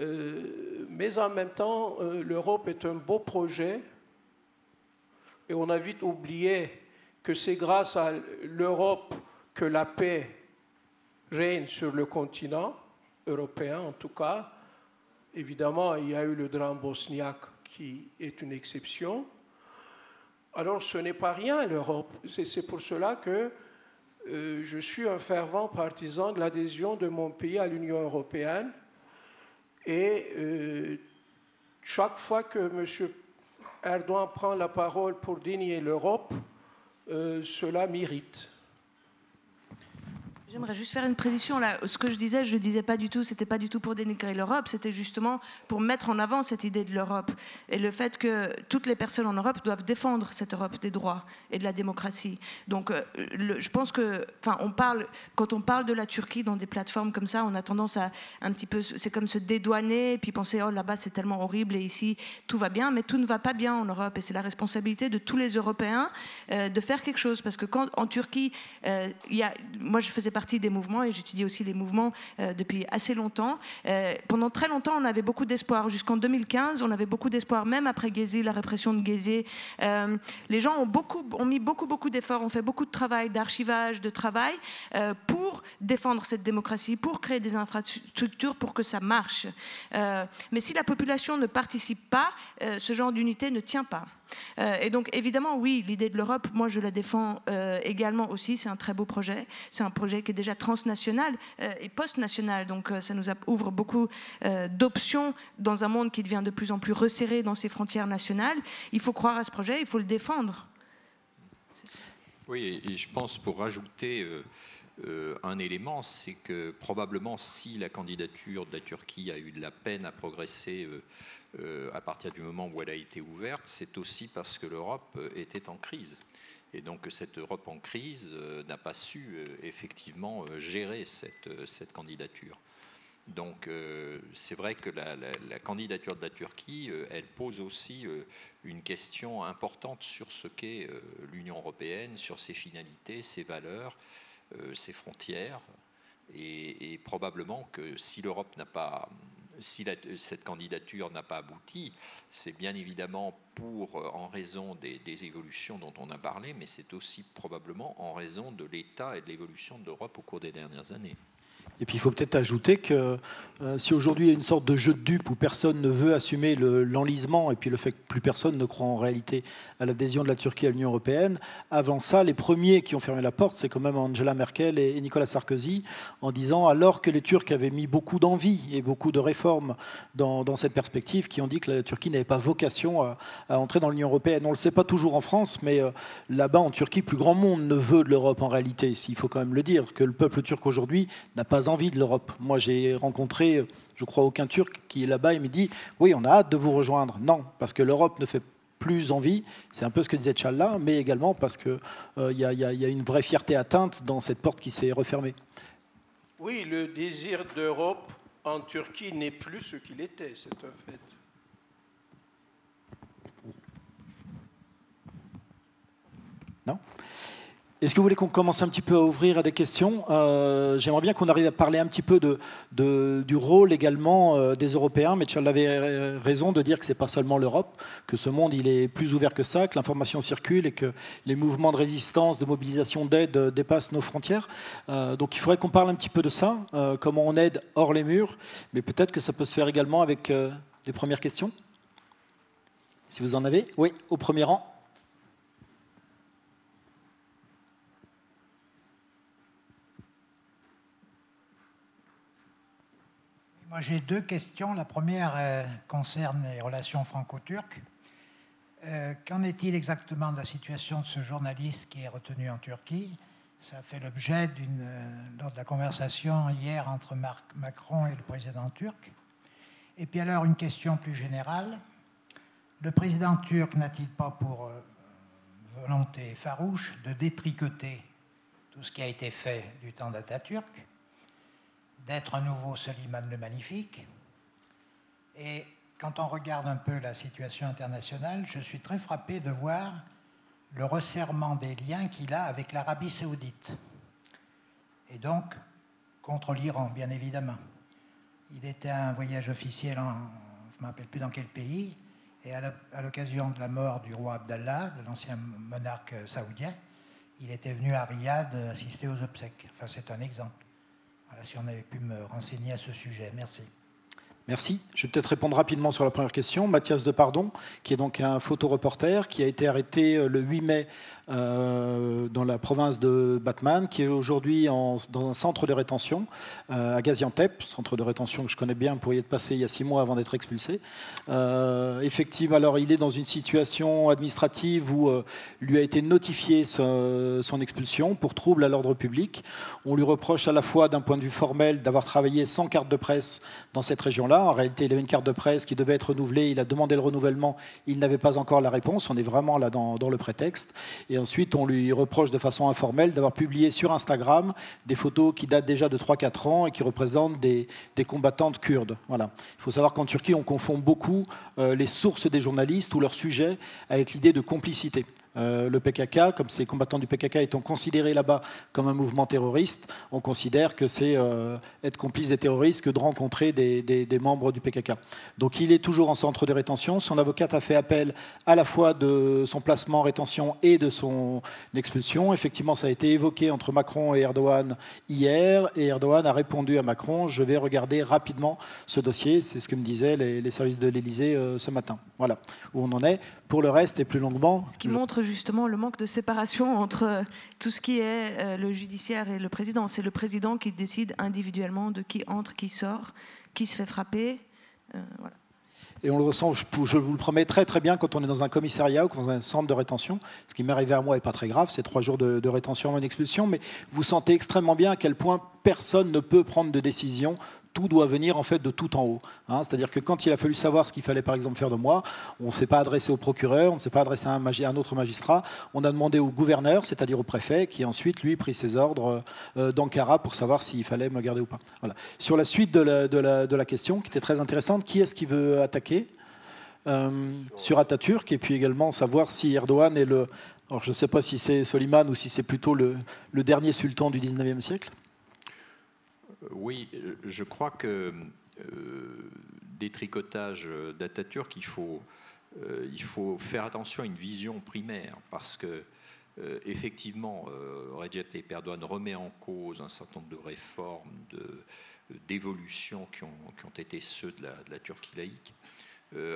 Euh, mais en même temps, euh, l'Europe est un beau projet et on a vite oublié que c'est grâce à l'Europe que la paix règne sur le continent européen en tout cas. Évidemment, il y a eu le drame bosniaque qui est une exception, alors ce n'est pas rien l'Europe. C'est pour cela que euh, je suis un fervent partisan de l'adhésion de mon pays à l'Union européenne. Et euh, chaque fois que M. Erdogan prend la parole pour dénier l'Europe, euh, cela m'irrite. J'aimerais juste faire une précision là. Ce que je disais, je ne disais pas du tout, c'était pas du tout pour dénigrer l'Europe, c'était justement pour mettre en avant cette idée de l'Europe et le fait que toutes les personnes en Europe doivent défendre cette Europe des droits et de la démocratie. Donc, euh, je pense que, enfin, on parle quand on parle de la Turquie dans des plateformes comme ça, on a tendance à un petit peu, c'est comme se dédouaner et puis penser oh là-bas c'est tellement horrible et ici tout va bien, mais tout ne va pas bien en Europe et c'est la responsabilité de tous les Européens euh, de faire quelque chose parce que quand en Turquie, euh, y a, moi je faisais partie des mouvements et j'étudie aussi les mouvements euh, depuis assez longtemps. Euh, pendant très longtemps, on avait beaucoup d'espoir. Jusqu'en 2015, on avait beaucoup d'espoir, même après Gezi, la répression de Gezi. Euh, les gens ont, beaucoup, ont mis beaucoup, beaucoup d'efforts, ont fait beaucoup de travail, d'archivage, de travail pour défendre cette démocratie, pour créer des infrastructures, pour que ça marche. mais si la population ne participe pas, ce genre d'unité ne tient pas. Euh, et donc, évidemment, oui, l'idée de l'Europe, moi, je la défends euh, également aussi. C'est un très beau projet. C'est un projet qui est déjà transnational euh, et post-national. Donc, ça nous ouvre beaucoup d'options dans un monde qui devient de plus en plus resserré dans ses frontières nationales. Il faut croire à ce projet, il faut le défendre. Oui, et je pense pour rajouter un élément, c'est que probablement si la candidature de la Turquie a eu de la peine à progresser à partir du moment où elle a été ouverte, c'est aussi parce que l'Europe euh, était en crise. Et donc cette Europe en crise euh, n'a pas su effectivement gérer cette, candidature. Donc c'est vrai que la, candidature de la Turquie, elle pose aussi une question importante sur ce qu'est l'Union européenne, sur ses finalités, ses valeurs, ses frontières. Et, probablement que si l'Europe n'a pas, si cette candidature n'a pas abouti, c'est bien évidemment pour, en raison des, des, évolutions dont on a parlé, mais c'est aussi probablement en raison de l'état et de l'évolution de l'Europe au cours des dernières années. Et puis il faut peut-être ajouter que euh, si aujourd'hui il y a une sorte de jeu de dupe où personne ne veut assumer l'enlisement et puis le fait que plus personne ne croit en réalité à l'adhésion de la Turquie à l'Union européenne, avant ça, les premiers qui ont fermé la porte, c'est quand même Angela Merkel et, Nicolas Sarkozy, en disant alors que les Turcs avaient mis beaucoup d'envie et beaucoup de réformes dans, cette perspective, qui ont dit que la Turquie n'avait pas vocation à, entrer dans l'Union européenne. On ne le sait pas toujours en France, mais euh, là-bas en Turquie, plus grand monde ne veut de l'Europe en réalité. Il faut quand même le dire, que le peuple turc aujourd'hui n'a pas envie de l'Europe. Moi, j'ai rencontré, je crois, aucun Turc qui est là-bas et me dit Oui, on a hâte de vous rejoindre. Non, parce que l'Europe ne fait plus envie. C'est un peu ce que disait Tchalla, mais également parce qu'il euh, y, a une vraie fierté atteinte dans cette porte qui s'est refermée. Oui, le désir d'Europe en Turquie n'est plus ce qu'il était, c'est un fait. Non? Est-ce que vous voulez qu'on commence un petit peu à ouvrir à des questions euh, J'aimerais bien qu'on arrive à parler un petit peu du rôle également euh, des Européens. Mais Charles avait raison de dire que ce n'est pas seulement l'Europe, que ce monde il est plus ouvert que ça, que l'information circule et que les mouvements de résistance, de mobilisation d'aide euh, dépassent nos frontières. donc il faudrait qu'on parle un petit peu de ça, comment on aide hors les murs. Mais peut-être que ça peut se faire également avec des premières questions. Si vous en avez, oui, au premier rang. J'ai deux questions. La première euh, concerne les relations franco-turques. Euh, qu'en est-il exactement de la situation de ce journaliste qui est retenu en Turquie? Ça fait l'objet euh, lors de la conversation hier entre Macron et le président turc. Et puis alors, une question plus générale. Le président turc n'a-t-il pas pour volonté farouche de détricoter tout ce qui a été fait du temps d'Atatürk? D'être un nouveau Soliman le Magnifique. Et quand on regarde un peu la situation internationale, je suis très frappé de voir le resserrement des liens qu'il a avec l'Arabie saoudite. Et donc, contre l'Iran, bien évidemment. Il était à un voyage officiel, en, je ne me rappelle plus dans quel pays, et à l'occasion de la mort du roi Abdallah, de l'ancien monarque saoudien, il était venu à Riyad assister aux obsèques. Enfin, c'est un exemple si on avait pu me renseigner à ce sujet. Merci. Merci. Je vais peut-être répondre rapidement sur la première question. Mathias Depardon, qui est donc un photoreporter, qui a été arrêté euh, le 8 mai euh, dans la province de Batman, qui est aujourd'hui dans un centre de rétention euh, à Gaziantep, centre de rétention que je connais bien pour y être passé il y a six mois avant d'être expulsé. Effectivement, alors il est dans une situation administrative où lui a été notifié son expulsion pour trouble à l'ordre public. On lui reproche à la fois d'un point de vue formel d'avoir travaillé sans carte de presse dans cette région-là. En réalité, il avait une carte de presse qui devait être renouvelée. Il a demandé le renouvellement. Il n'avait pas encore la réponse. On est vraiment là dans, le prétexte. Et ensuite, on lui reproche de façon informelle d'avoir publié sur Instagram des photos qui datent déjà de 3-4 ans et qui représentent des, combattantes kurdes. Voilà. Il faut savoir qu'en Turquie, on confond beaucoup euh, les sources des journalistes ou leurs sujets avec l'idée de complicité. Euh, le PKK, comme les combattants du PKK étant considérés là-bas comme un mouvement terroriste, on considère que c'est euh, être complice des terroristes que de rencontrer des, membres du PKK. Donc il est toujours en centre de rétention. Son avocate a fait appel à la fois de son placement en rétention et de son expulsion. Effectivement, ça a été évoqué entre Macron et Erdogan hier, et Erdogan a répondu à Macron, je vais regarder rapidement ce dossier. C'est ce que me disaient les, les services de l'Élysée euh, ce matin. Voilà où on en est. Pour le reste et plus longuement... Ce qui montre justement le manque de séparation entre euh, tout ce qui est euh, le judiciaire et le président. C'est le président qui décide individuellement de qui entre, qui sort, qui se fait frapper. Euh, et on le ressent, je, vous le promets, très très bien quand on est dans un commissariat ou dans un centre de rétention. Ce qui m'est arrivé à moi n'est pas très grave, c'est trois jours de, de rétention en expulsion, mais vous sentez extrêmement bien à quel point personne ne peut prendre de décision tout doit venir en fait de tout en haut. Hein. C'est-à-dire que quand il a fallu savoir ce qu'il fallait par exemple faire de moi, on ne s'est pas adressé au procureur, on ne s'est pas adressé à un, autre magistrat, on a demandé au gouverneur, c'est-à-dire au préfet, qui ensuite lui pris ses ordres euh, d'Ankara pour savoir s'il fallait me garder ou pas. Sur la suite de la question, qui était très intéressante, qui est-ce qui veut attaquer euh, sur Atatürk et puis également savoir si Erdogan est le Alors je ne sais pas si c'est Soliman ou si c'est plutôt le, le, dernier sultan du 19e siècle. Oui, je crois que euh, des tricotages d'Atatürk, il faut, euh, il faut faire attention à une vision primaire, parce que euh, effectivement, Recep Tayyip remet en cause un certain nombre de réformes, d'évolutions qui ont, qui ont, été ceux de la, de la Turquie laïque.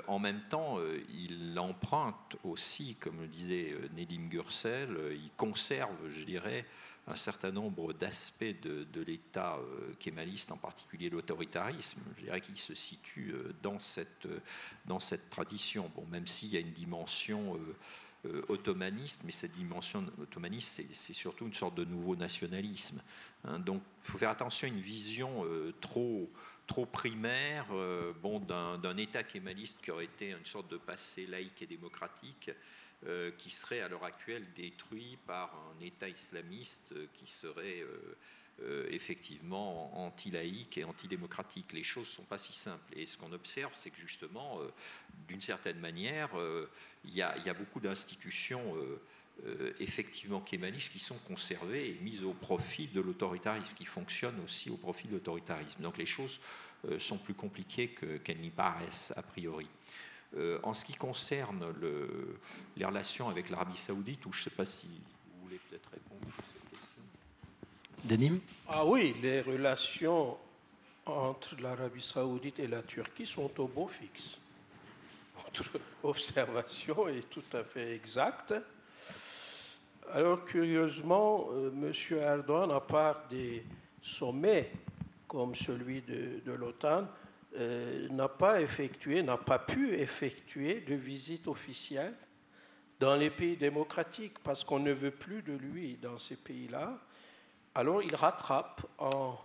en même temps, il emprunte aussi, comme le disait Nedim Gürsel, il conserve, je dirais, un certain nombre d'aspects de, l'État euh, kémaliste, en particulier l'autoritarisme, je dirais qu'il se situe euh, dans cette, euh, dans cette tradition. Bon, même s'il y a une dimension ottomaniste, mais cette dimension ottomaniste, c'est surtout une sorte de nouveau nationalisme. Hein. donc, il faut faire attention à une vision trop, trop primaire bon, d'un État kémaliste qui aurait été une sorte de passé laïque et démocratique euh, qui serait à l'heure actuelle détruit par un État islamiste qui serait euh, euh, effectivement anti-laïque et antidémocratique. Les choses ne sont pas si simples. Et ce qu'on observe, c'est que justement, d'une certaine manière, il y, a beaucoup d'institutions effectivement kémanistes qui sont conservées et mises au profit de l'autoritarisme, qui fonctionnent aussi au profit de l'autoritarisme. Donc les choses sont plus compliquées qu'elles n'y paraissent a priori. Euh, en ce qui concerne les relations avec l'Arabie saoudite, ou je ne sais pas si vous voulez peut-être répondre à cette question. Denim Ah oui, les relations entre l'Arabie saoudite et la Turquie sont au beau fixe. Votre observation est tout à fait exacte. Alors curieusement, euh, M. Erdogan, à part des sommets comme celui de, de l'OTAN, euh, n'a pas effectué, n'a pas pu effectuer de visite officielle dans les pays démocratiques parce qu'on ne veut plus de lui dans ces pays-là. Alors il rattrape en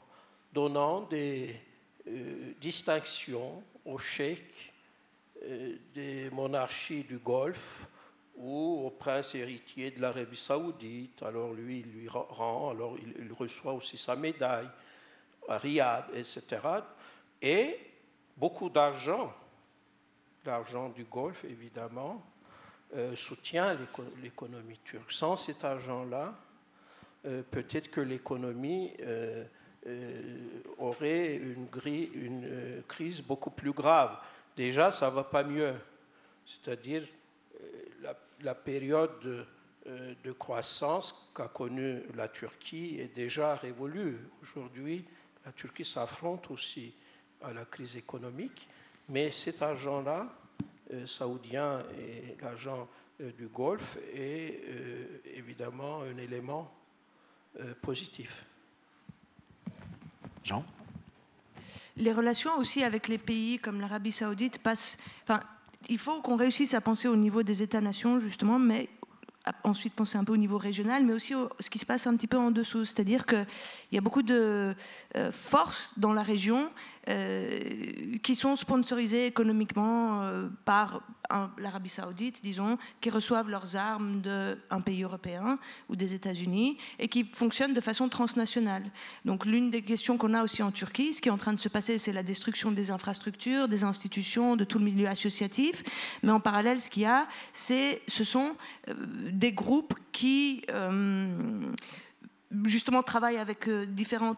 donnant des euh, distinctions aux cheikhs euh, des monarchies du Golfe ou au prince héritier de l'Arabie saoudite. Alors lui, il lui rend, alors il, il reçoit aussi sa médaille à Riyad, etc. Et beaucoup d'argent, l'argent du Golfe évidemment, euh, soutient l'économie turque. Sans cet argent-là, euh, peut-être que l'économie euh, aurait une, crise beaucoup plus grave. Déjà, ça ne va pas mieux. C'est-à-dire, la, la, période de, de croissance qu'a connue la Turquie est déjà révolue. Aujourd'hui, la Turquie s'affronte aussi à la crise économique, mais cet argent-là, euh, saoudien et l'argent euh, du Golfe, est euh, évidemment un élément positif. Jean? Les relations aussi avec les pays comme l'Arabie saoudite passent... Enfin, il faut qu'on réussisse à penser au niveau des États-nations, justement, mais ensuite penser un peu au niveau régional, mais aussi ce qui se passe un petit peu en dessous. C'est-à-dire qu'il y a beaucoup de forces dans la région euh, qui sont sponsorisés économiquement euh, par l'Arabie saoudite, disons, qui reçoivent leurs armes d'un pays européen ou des États-Unis et qui fonctionnent de façon transnationale. Donc l'une des questions qu'on a aussi en Turquie, ce qui est en train de se passer, c'est la destruction des infrastructures, des institutions, de tout le milieu associatif. Mais en parallèle, ce qu'il y a, c'est, ce sont euh, des groupes qui justement travaillent avec différentes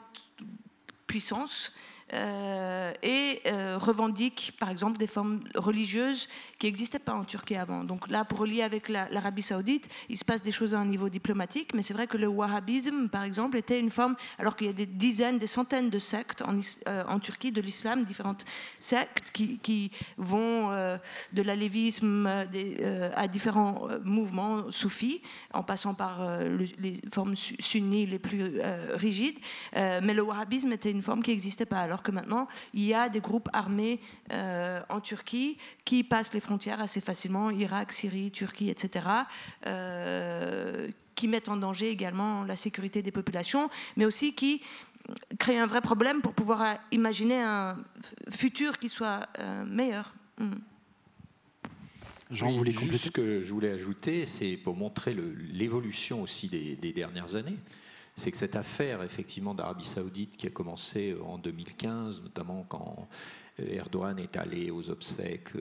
puissances euh, et euh, revendique par exemple des formes religieuses qui n'existaient pas en Turquie avant. Donc là, pour relier avec l'Arabie saoudite, il se passe des choses à un niveau diplomatique, mais c'est vrai que le wahhabisme, par exemple, était une forme, alors qu'il y a des dizaines, des centaines de sectes en, euh, Turquie de l'islam, différentes sectes qui, vont de l'alévisme à différents mouvements soufis, en passant par les formes sunnies les plus rigides. mais le wahhabisme était une forme qui n'existait pas. Alors alors que maintenant, il y a des groupes armés euh, en Turquie qui passent les frontières assez facilement, Irak, Syrie, Turquie, etc., euh, qui mettent en danger également la sécurité des populations, mais aussi qui créent un vrai problème pour pouvoir imaginer un futur qui soit euh, meilleur. Hmm. Jean, vous voulez compléter? Ce que je voulais ajouter, c'est pour montrer l'évolution aussi des, des, dernières années c'est que cette affaire effectivement d'Arabie Saoudite qui a commencé en 2015, notamment quand Erdogan est allé aux obsèques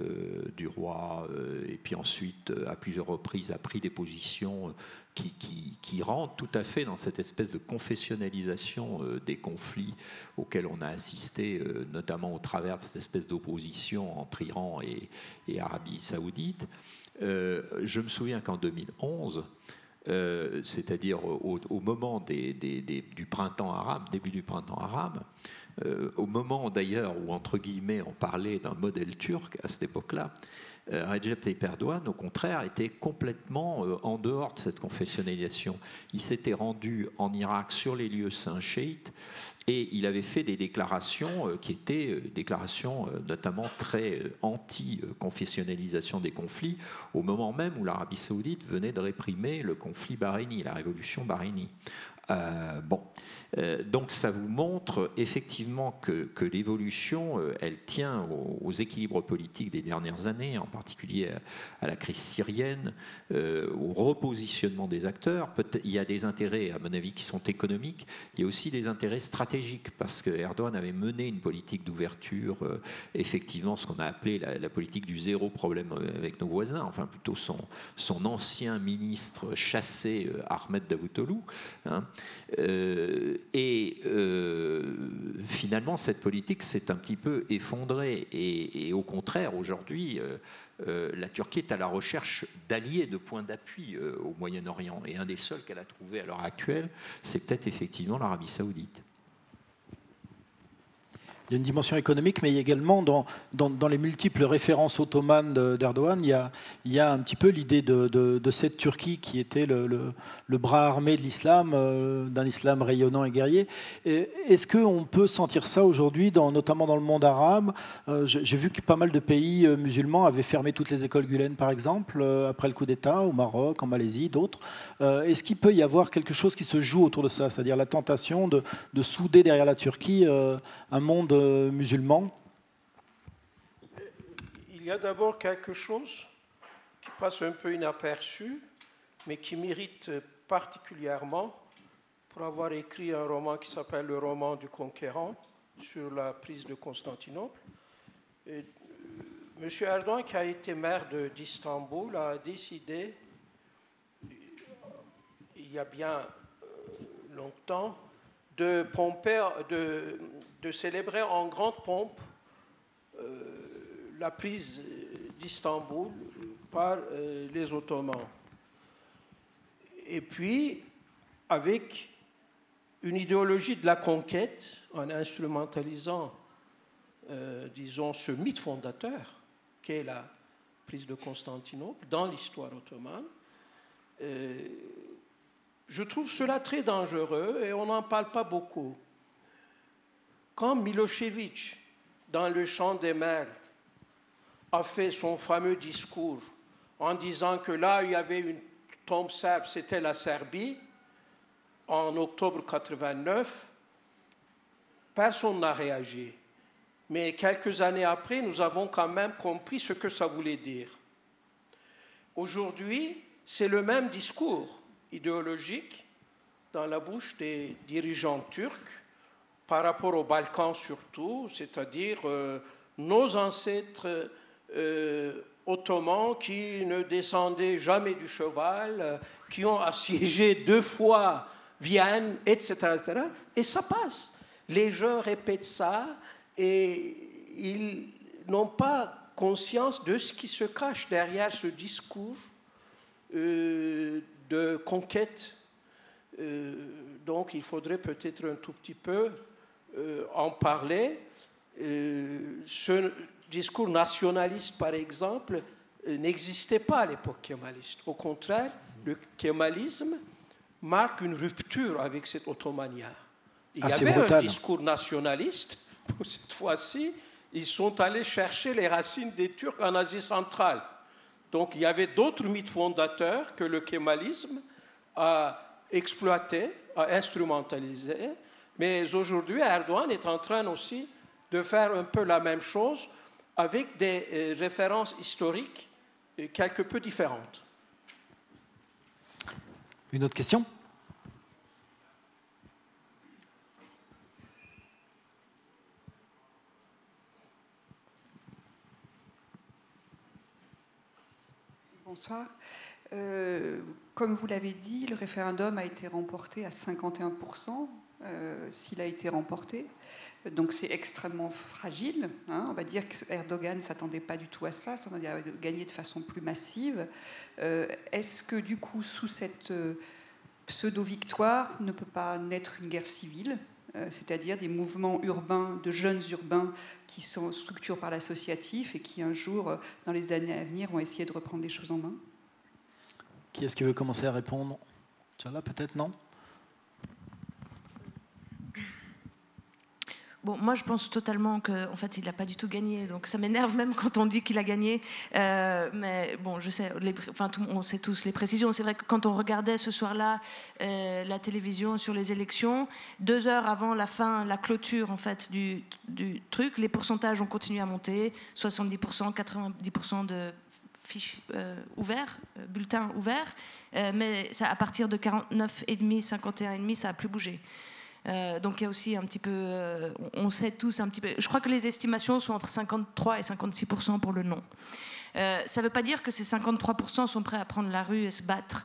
du roi et puis ensuite, à plusieurs reprises, a pris des positions qui, qui, rentrent tout à fait dans cette espèce de confessionnalisation des conflits auxquels on a assisté, notamment au travers de cette espèce d'opposition entre Iran et, et Arabie saoudite. je me souviens qu'en 2011, euh, c'est-à-dire au, moment du printemps arabe, début du printemps arabe, euh, au moment d'ailleurs où, entre guillemets, on parlait d'un modèle turc à cette époque-là, Recep Tayyip au contraire, était complètement en dehors de cette confessionnalisation. Il s'était rendu en Irak sur les lieux saints chiites et il avait fait des déclarations euh, qui étaient euh, déclarations euh, notamment très anti-confessionnalisation des conflits, au moment même où l'Arabie saoudite venait de réprimer le conflit bahreïni, la révolution bahreïnie. bon, euh, donc ça vous montre effectivement que, l'évolution, euh, elle tient aux, équilibres politiques des dernières années, en particulier à, la crise syrienne, euh, au repositionnement des acteurs. Il y a des intérêts, à mon avis, qui sont économiques. Il y a aussi des intérêts stratégiques, parce que Erdogan avait mené une politique d'ouverture, effectivement, ce qu'on a appelé la, politique du zéro problème avec nos voisins, enfin plutôt son, son ancien ministre chassé, Ahmed Davutoglu. Hein, et euh, finalement, cette politique s'est un petit peu effondrée. Et, au contraire, aujourd'hui, euh, euh, la Turquie est à la recherche d'alliés, de points d'appui au Moyen-Orient. Et un des seuls qu'elle a trouvé à l'heure actuelle, c'est peut-être effectivement l'Arabie saoudite. Il y a une dimension économique, mais il y a également dans, les multiples références ottomanes d'Erdogan, il, y a un petit peu l'idée de, cette Turquie qui était le, bras armé de l'islam, euh, d'un islam rayonnant et guerrier. Est-ce qu'on peut sentir ça aujourd'hui, notamment dans le monde arabe? Euh, J'ai vu que pas mal de pays euh, musulmans avaient fermé toutes les écoles Gulen, par exemple, après le coup d'État, au Maroc, en Malaisie, d'autres. Est-ce qu'il peut y avoir quelque chose qui se joue autour de ça, c'est-à-dire la tentation de, souder derrière la Turquie un monde musulmans Il y a d'abord quelque chose qui passe un peu inaperçu, mais qui mérite particulièrement pour avoir écrit un roman qui s'appelle Le roman du conquérant sur la prise de Constantinople. Et, euh, Monsieur Erdogan, qui a été maire d'Istanbul, a décidé, il y a bien euh, longtemps, de, célébrer en grande pompe euh, la prise d'Istanbul par euh, les Ottomans. Et puis, avec une idéologie de la conquête, en instrumentalisant, euh, disons, ce mythe fondateur qu'est la prise de Constantinople dans l'histoire ottomane, je trouve cela très dangereux et on n'en parle pas beaucoup. Quand Milosevic, dans le champ des mers, a fait son fameux discours en disant que là, il y avait une tombe serbe, c'était la Serbie, en octobre 89, personne n'a réagi. Mais quelques années après, nous avons quand même compris ce que ça voulait dire. Aujourd'hui, c'est le même discours idéologique dans la bouche des dirigeants turcs par rapport aux Balkans surtout, c'est-à-dire euh, nos ancêtres euh, ottomans qui ne descendaient jamais du cheval, euh, qui ont assiégé deux fois Vienne, etc., etc. Et ça passe. Les gens répètent ça et ils n'ont pas conscience de ce qui se cache derrière ce discours de conquête. donc il faudrait peut-être un tout petit peu euh, en parler. Euh, ce discours nationaliste, par exemple, euh, n'existait pas à l'époque kémaliste. Au contraire, le kémalisme marque une rupture avec cette ottomania. Il y avait un discours nationaliste. Cette fois-ci, ils sont allés chercher les racines des Turcs en Asie centrale. Donc il y avait d'autres mythes fondateurs que le kémalisme a exploité, a instrumentalisé, mais aujourd'hui, Erdogan est en train aussi de faire un peu la même chose avec des euh, références historiques euh, quelque peu différentes. Une autre question? Bonsoir. comme vous l'avez dit, le référendum a été remporté à 51%, s'il a été remporté. Donc c'est extrêmement fragile. Hein. On va dire qu'Erdogan ne s'attendait pas du tout à ça, ça à gagner de façon plus massive. Euh, est-ce que du coup, sous cette euh, pseudo-victoire, ne peut pas naître une guerre civile? euh, c'est-à-dire des mouvements urbains, de jeunes urbains qui sont structurés par l'associatif et qui un jour, dans les années à venir, vont essayer de reprendre les choses en main. Qui est-ce qui veut commencer à répondre? Tchala, peut-être, non? Bon, moi, je pense totalement qu'en fait, il n'a pas du tout gagné. Donc, ça m'énerve même quand on dit qu'il a gagné. Euh, mais bon, je sais, enfin, on sait tous les précisions. C'est vrai que quand on regardait ce soir-là euh, la télévision sur les élections, deux heures avant la fin, la clôture en fait du, truc, les pourcentages ont continué à monter 70%, 90% de fiches euh, ouverts, bulletins ouverts. mais à partir de 49,5, 51,5, ça n'a plus bougé. Euh, donc il y a aussi un petit peu, euh, on sait tous un petit peu. Je crois que les estimations sont entre 53 et 56% pour le non. Euh, ça ne veut pas dire que ces 53% sont prêts à prendre la rue et se battre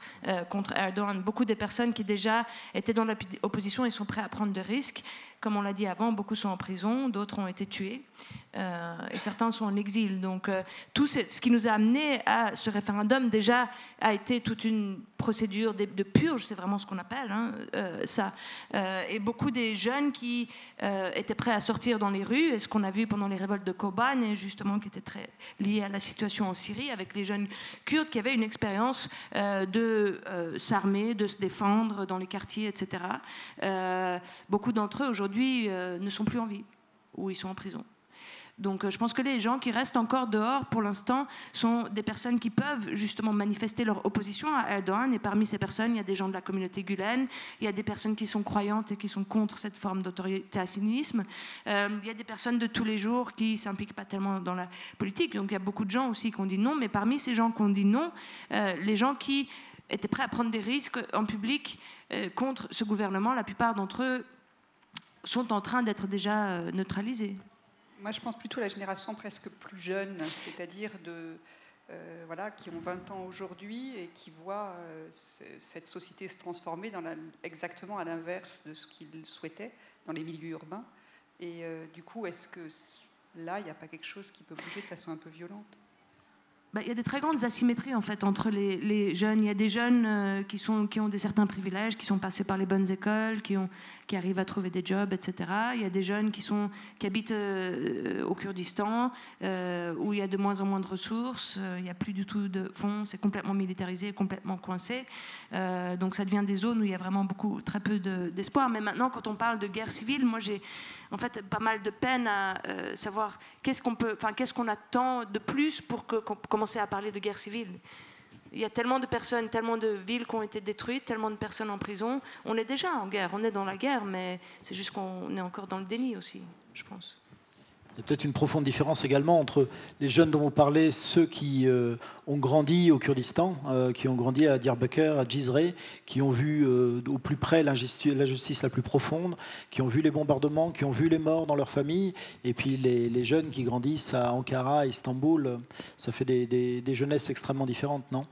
contre Erdogan. Beaucoup des personnes qui déjà étaient dans l'opposition et sont prêts à prendre des risques. Comme on l'a dit avant, beaucoup sont en prison, d'autres ont été tués. Euh, et certains sont en exil. Donc euh, tout ce qui nous a amené à ce référendum déjà a été toute une procédure de, purge, c'est vraiment ce qu'on appelle hein, euh, ça. et beaucoup des jeunes qui étaient prêts à sortir dans les rues, et ce qu'on a vu pendant les révoltes de Kobane, et justement qui était très lié à la situation en Syrie, avec les jeunes kurdes qui avaient une expérience de s'armer, de se défendre dans les quartiers, etc. beaucoup d'entre eux aujourd'hui ne sont plus en vie ou ils sont en prison. Donc euh, je pense que les gens qui restent encore dehors pour l'instant sont des personnes qui peuvent justement manifester leur opposition à Erdogan. Et parmi ces personnes, il y a des gens de la communauté gulen, il y a des personnes qui sont croyantes et qui sont contre cette forme d'autoritarisme. Euh, il y a des personnes de tous les jours qui s'impliquent pas tellement dans la politique. Donc il y a beaucoup de gens aussi qui ont dit non. Mais parmi ces gens qui ont dit non, euh, les gens qui étaient prêts à prendre des risques en public contre ce gouvernement, la plupart d'entre eux sont en train d'être déjà neutralisés. Moi, je pense plutôt à la génération presque plus jeune, c'est-à-dire de, euh, voilà, qui ont 20 ans aujourd'hui et qui voient euh, cette société se transformer dans exactement à l'inverse de ce qu'ils souhaitaient dans les milieux urbains. Et euh, du coup, est-ce que là, il n'y a pas quelque chose qui peut bouger de façon un peu violente? Bah, y a des très grandes asymétries en fait entre les, jeunes. Il y a des jeunes euh, qui, ont des certains privilèges, qui sont passés par les bonnes écoles, qui, arrivent à trouver des jobs, etc. Il y a des jeunes qui, habitent euh, au Kurdistan, euh, où il y a de moins en moins de ressources, il n'y a plus du tout de fonds, c'est complètement militarisé, complètement coincé. donc ça devient des zones où il y a vraiment beaucoup, très peu d'espoir. Mais maintenant, quand on parle de guerre civile, moi j'ai en fait pas mal de peine à savoir qu'est-ce qu'on peut, enfin attend de plus pour que, commencer à parler de guerre civile. Il y a tellement de personnes, tellement de villes qui ont été détruites, tellement de personnes en prison. On est déjà en guerre, on est dans la guerre, mais c'est juste qu'on est encore dans le déni aussi, je pense. Il y a peut-être une profonde différence également entre les jeunes dont vous parlez, ceux qui euh, ont grandi au Kurdistan, euh, qui ont grandi à Diyarbakir, à Jizre, qui ont vu euh, au plus près l'injustice la plus profonde, qui ont vu les bombardements, qui ont vu les morts dans leur famille, et puis les, jeunes qui grandissent à Ankara, à Istanbul. Ça fait des, des jeunesses extrêmement différentes, non?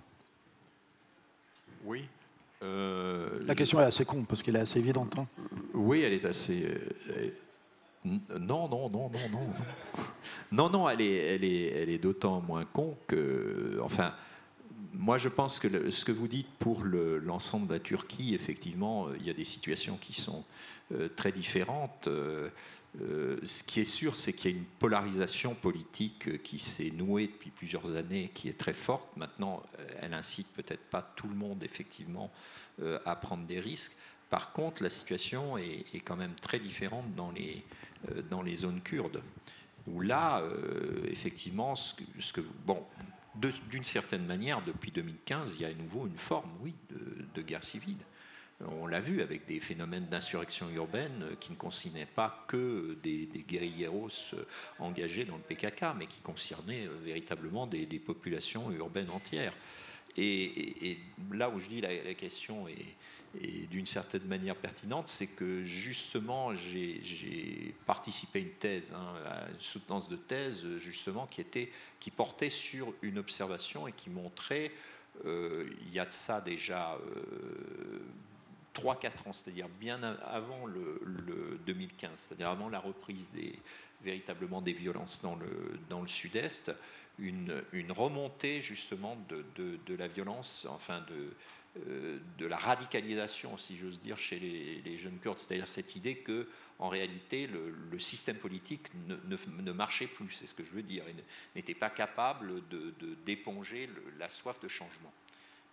Oui. la question est assez con parce qu'elle est assez évidente. Hein. Oui, elle est assez non, non, non, non, non. Non, non, elle est, d'autant moins con que. Enfin, moi, je pense que ce que vous dites pour l'ensemble de la Turquie, effectivement, il y a des situations qui sont euh, très différentes. Euh, euh, ce qui est sûr, c'est qu'il y a une polarisation politique qui s'est nouée depuis plusieurs années, qui est très forte. Maintenant, elle incite peut-être pas tout le monde, effectivement, à prendre des risques. Par contre, la situation est, quand même très différente dans les, euh, dans les zones kurdes, où là, euh, effectivement, ce que, bon, d'une certaine manière, depuis 2015, il y a à nouveau une forme, oui, de, guerre civile. On l'a vu avec des phénomènes d'insurrection urbaine qui ne concernaient pas que des, des guérilleros engagés dans le PKK, mais qui concernaient euh, véritablement des, populations urbaines entières. Et, là où je dis la question est, et d'une certaine manière pertinente, c'est que justement, j'ai participé à une thèse, hein, à une soutenance de thèse, justement, qui, était, qui portait sur une observation et qui montrait il y a de ça déjà 3-4 ans, c'est-à-dire bien avant le, 2015, c'est-à-dire avant la reprise des, véritablement des violences dans le, sud-est, une, remontée justement de, de, la violence, enfin de, euh, de la radicalisation, si j'ose dire, chez les, jeunes Kurdes, c'est-à-dire cette idée que en réalité le, système politique ne, marchait plus, c'est ce que je veux dire, il n'était pas capable d'éponger la soif de changement.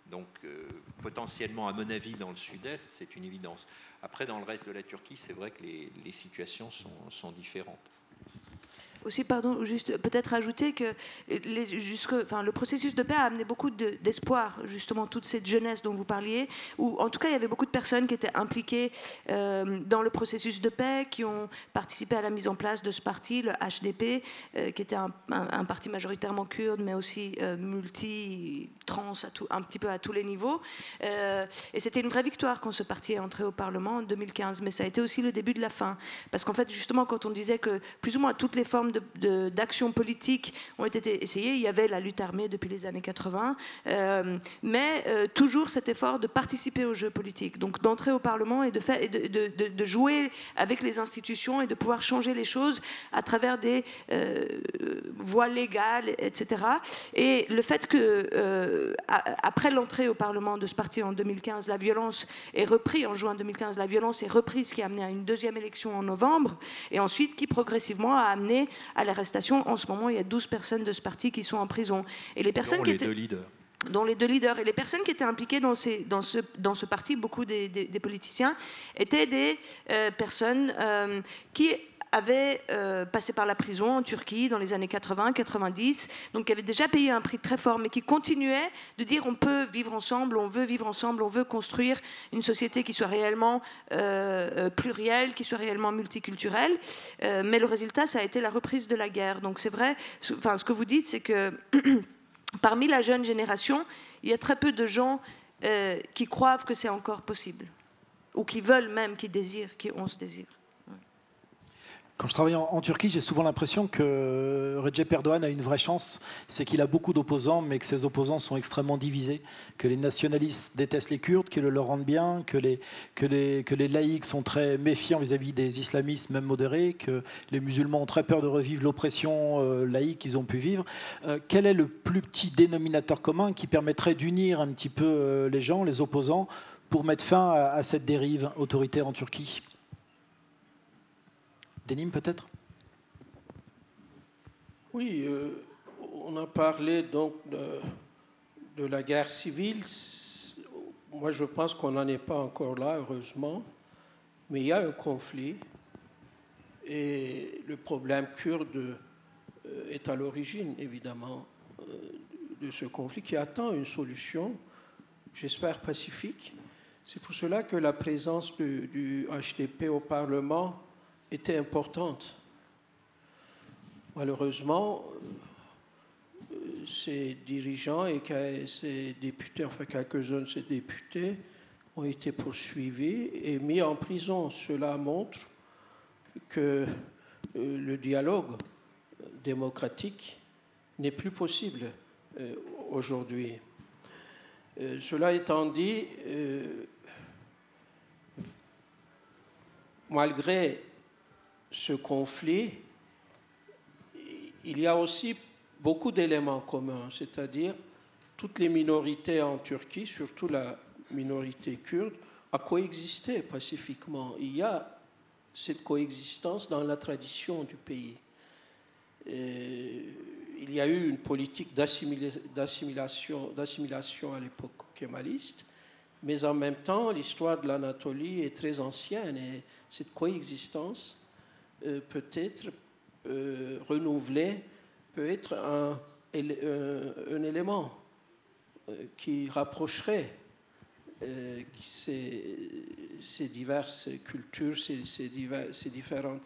Donc euh, potentiellement, à mon avis, dans le sud-est, c'est une évidence. Après, dans le reste de la Turquie, c'est vrai que les, situations sont différentes aussi, pardon, juste peut-être ajouter que jusque, enfin, le processus de paix a amené beaucoup d'espoir, justement, toute cette jeunesse dont vous parliez, ou en tout cas, il y avait beaucoup de personnes qui étaient impliquées euh, dans le processus de paix, qui ont participé à la mise en place de ce parti, le HDP, euh, qui était un, parti majoritairement kurde, mais aussi euh, multi-trans, un petit peu à tous les niveaux. et c'était une vraie victoire quand ce parti est entré au Parlement en 2015, mais ça a été aussi le début de la fin. Parce qu'en fait, justement, quand on disait que plus ou moins toutes les formes d'action politique ont été essayées. Il y avait la lutte armée depuis les années 80, euh, mais euh, toujours cet effort de participer au jeu politique, donc d'entrer au Parlement et, de, jouer avec les institutions et de pouvoir changer les choses à travers des euh, voies légales, etc. Et le fait que, après l'entrée au Parlement de ce parti en 2015, la violence est reprise, en juin 2015, la violence est reprise, ce qui a amené à une deuxième élection en novembre, et ensuite qui progressivement a amené à l'arrestation. En ce moment, il y a 12 personnes de ce parti qui sont en prison. Et les personnes qui étaient... deux leaders dont les deux leaders et les personnes qui étaient impliquées dans, ces, dans, ce, dans ce parti, beaucoup des, des, politiciens, étaient des euh, personnes euh, qui avait euh, passé par la prison en Turquie dans les années 80-90, donc qui avait déjà payé un prix très fort, mais qui continuait de dire on peut vivre ensemble, on veut vivre ensemble, on veut construire une société qui soit réellement euh, euh, plurielle, qui soit réellement multiculturelle. mais le résultat, ça a été la reprise de la guerre. Donc c'est vrai, enfin, ce que vous dites, c'est que parmi la jeune génération, il y a très peu de gens qui croient que c'est encore possible, ou qui veulent même, qui désirent, qui ont ce désir. Quand je travaille en, Turquie, j'ai souvent l'impression que Recep Erdogan a une vraie chance, c'est qu'il a beaucoup d'opposants, mais que ses opposants sont extrêmement divisés, que les nationalistes détestent les Kurdes, qu'ils le leur rendent bien, que les, laïcs sont très méfiants vis-à-vis des islamistes, même modérés, que les musulmans ont très peur de revivre l'oppression euh, laïque qu'ils ont pu vivre. Euh, quel est le plus petit dénominateur commun qui permettrait d'unir un petit peu euh, les gens, les opposants, pour mettre fin à cette dérive autoritaire en Turquie? Denim peut-être? Oui, euh, on a parlé donc de, la guerre civile. Moi, je pense qu'on n'en est pas encore là, heureusement. Mais il y a un conflit et le problème kurde euh, est à l'origine, évidemment, euh, de ce conflit qui attend une solution, j'espère pacifique. C'est pour cela que la présence du, du HDP au Parlement était importante. Malheureusement, euh, ces dirigeants et ces députés, enfin quelques-uns de ces députés, ont été poursuivis et mis en prison. Cela montre que euh, le dialogue démocratique n'est plus possible euh, aujourd'hui. Cela étant dit, malgré ce conflit, il y a aussi beaucoup d'éléments communs, c'est-à-dire toutes les minorités en Turquie, surtout la minorité kurde, a coexisté pacifiquement. Il y a cette coexistence dans la tradition du pays. il y a eu une politique d'assimilation, d'assimilation à l'époque kémaliste, mais en même temps, l'histoire de l'Anatolie est très ancienne et cette coexistence euh, peut être euh, renouvelé, peut être un, un élément euh, qui rapprocherait ces, diverses cultures, ces, ces différentes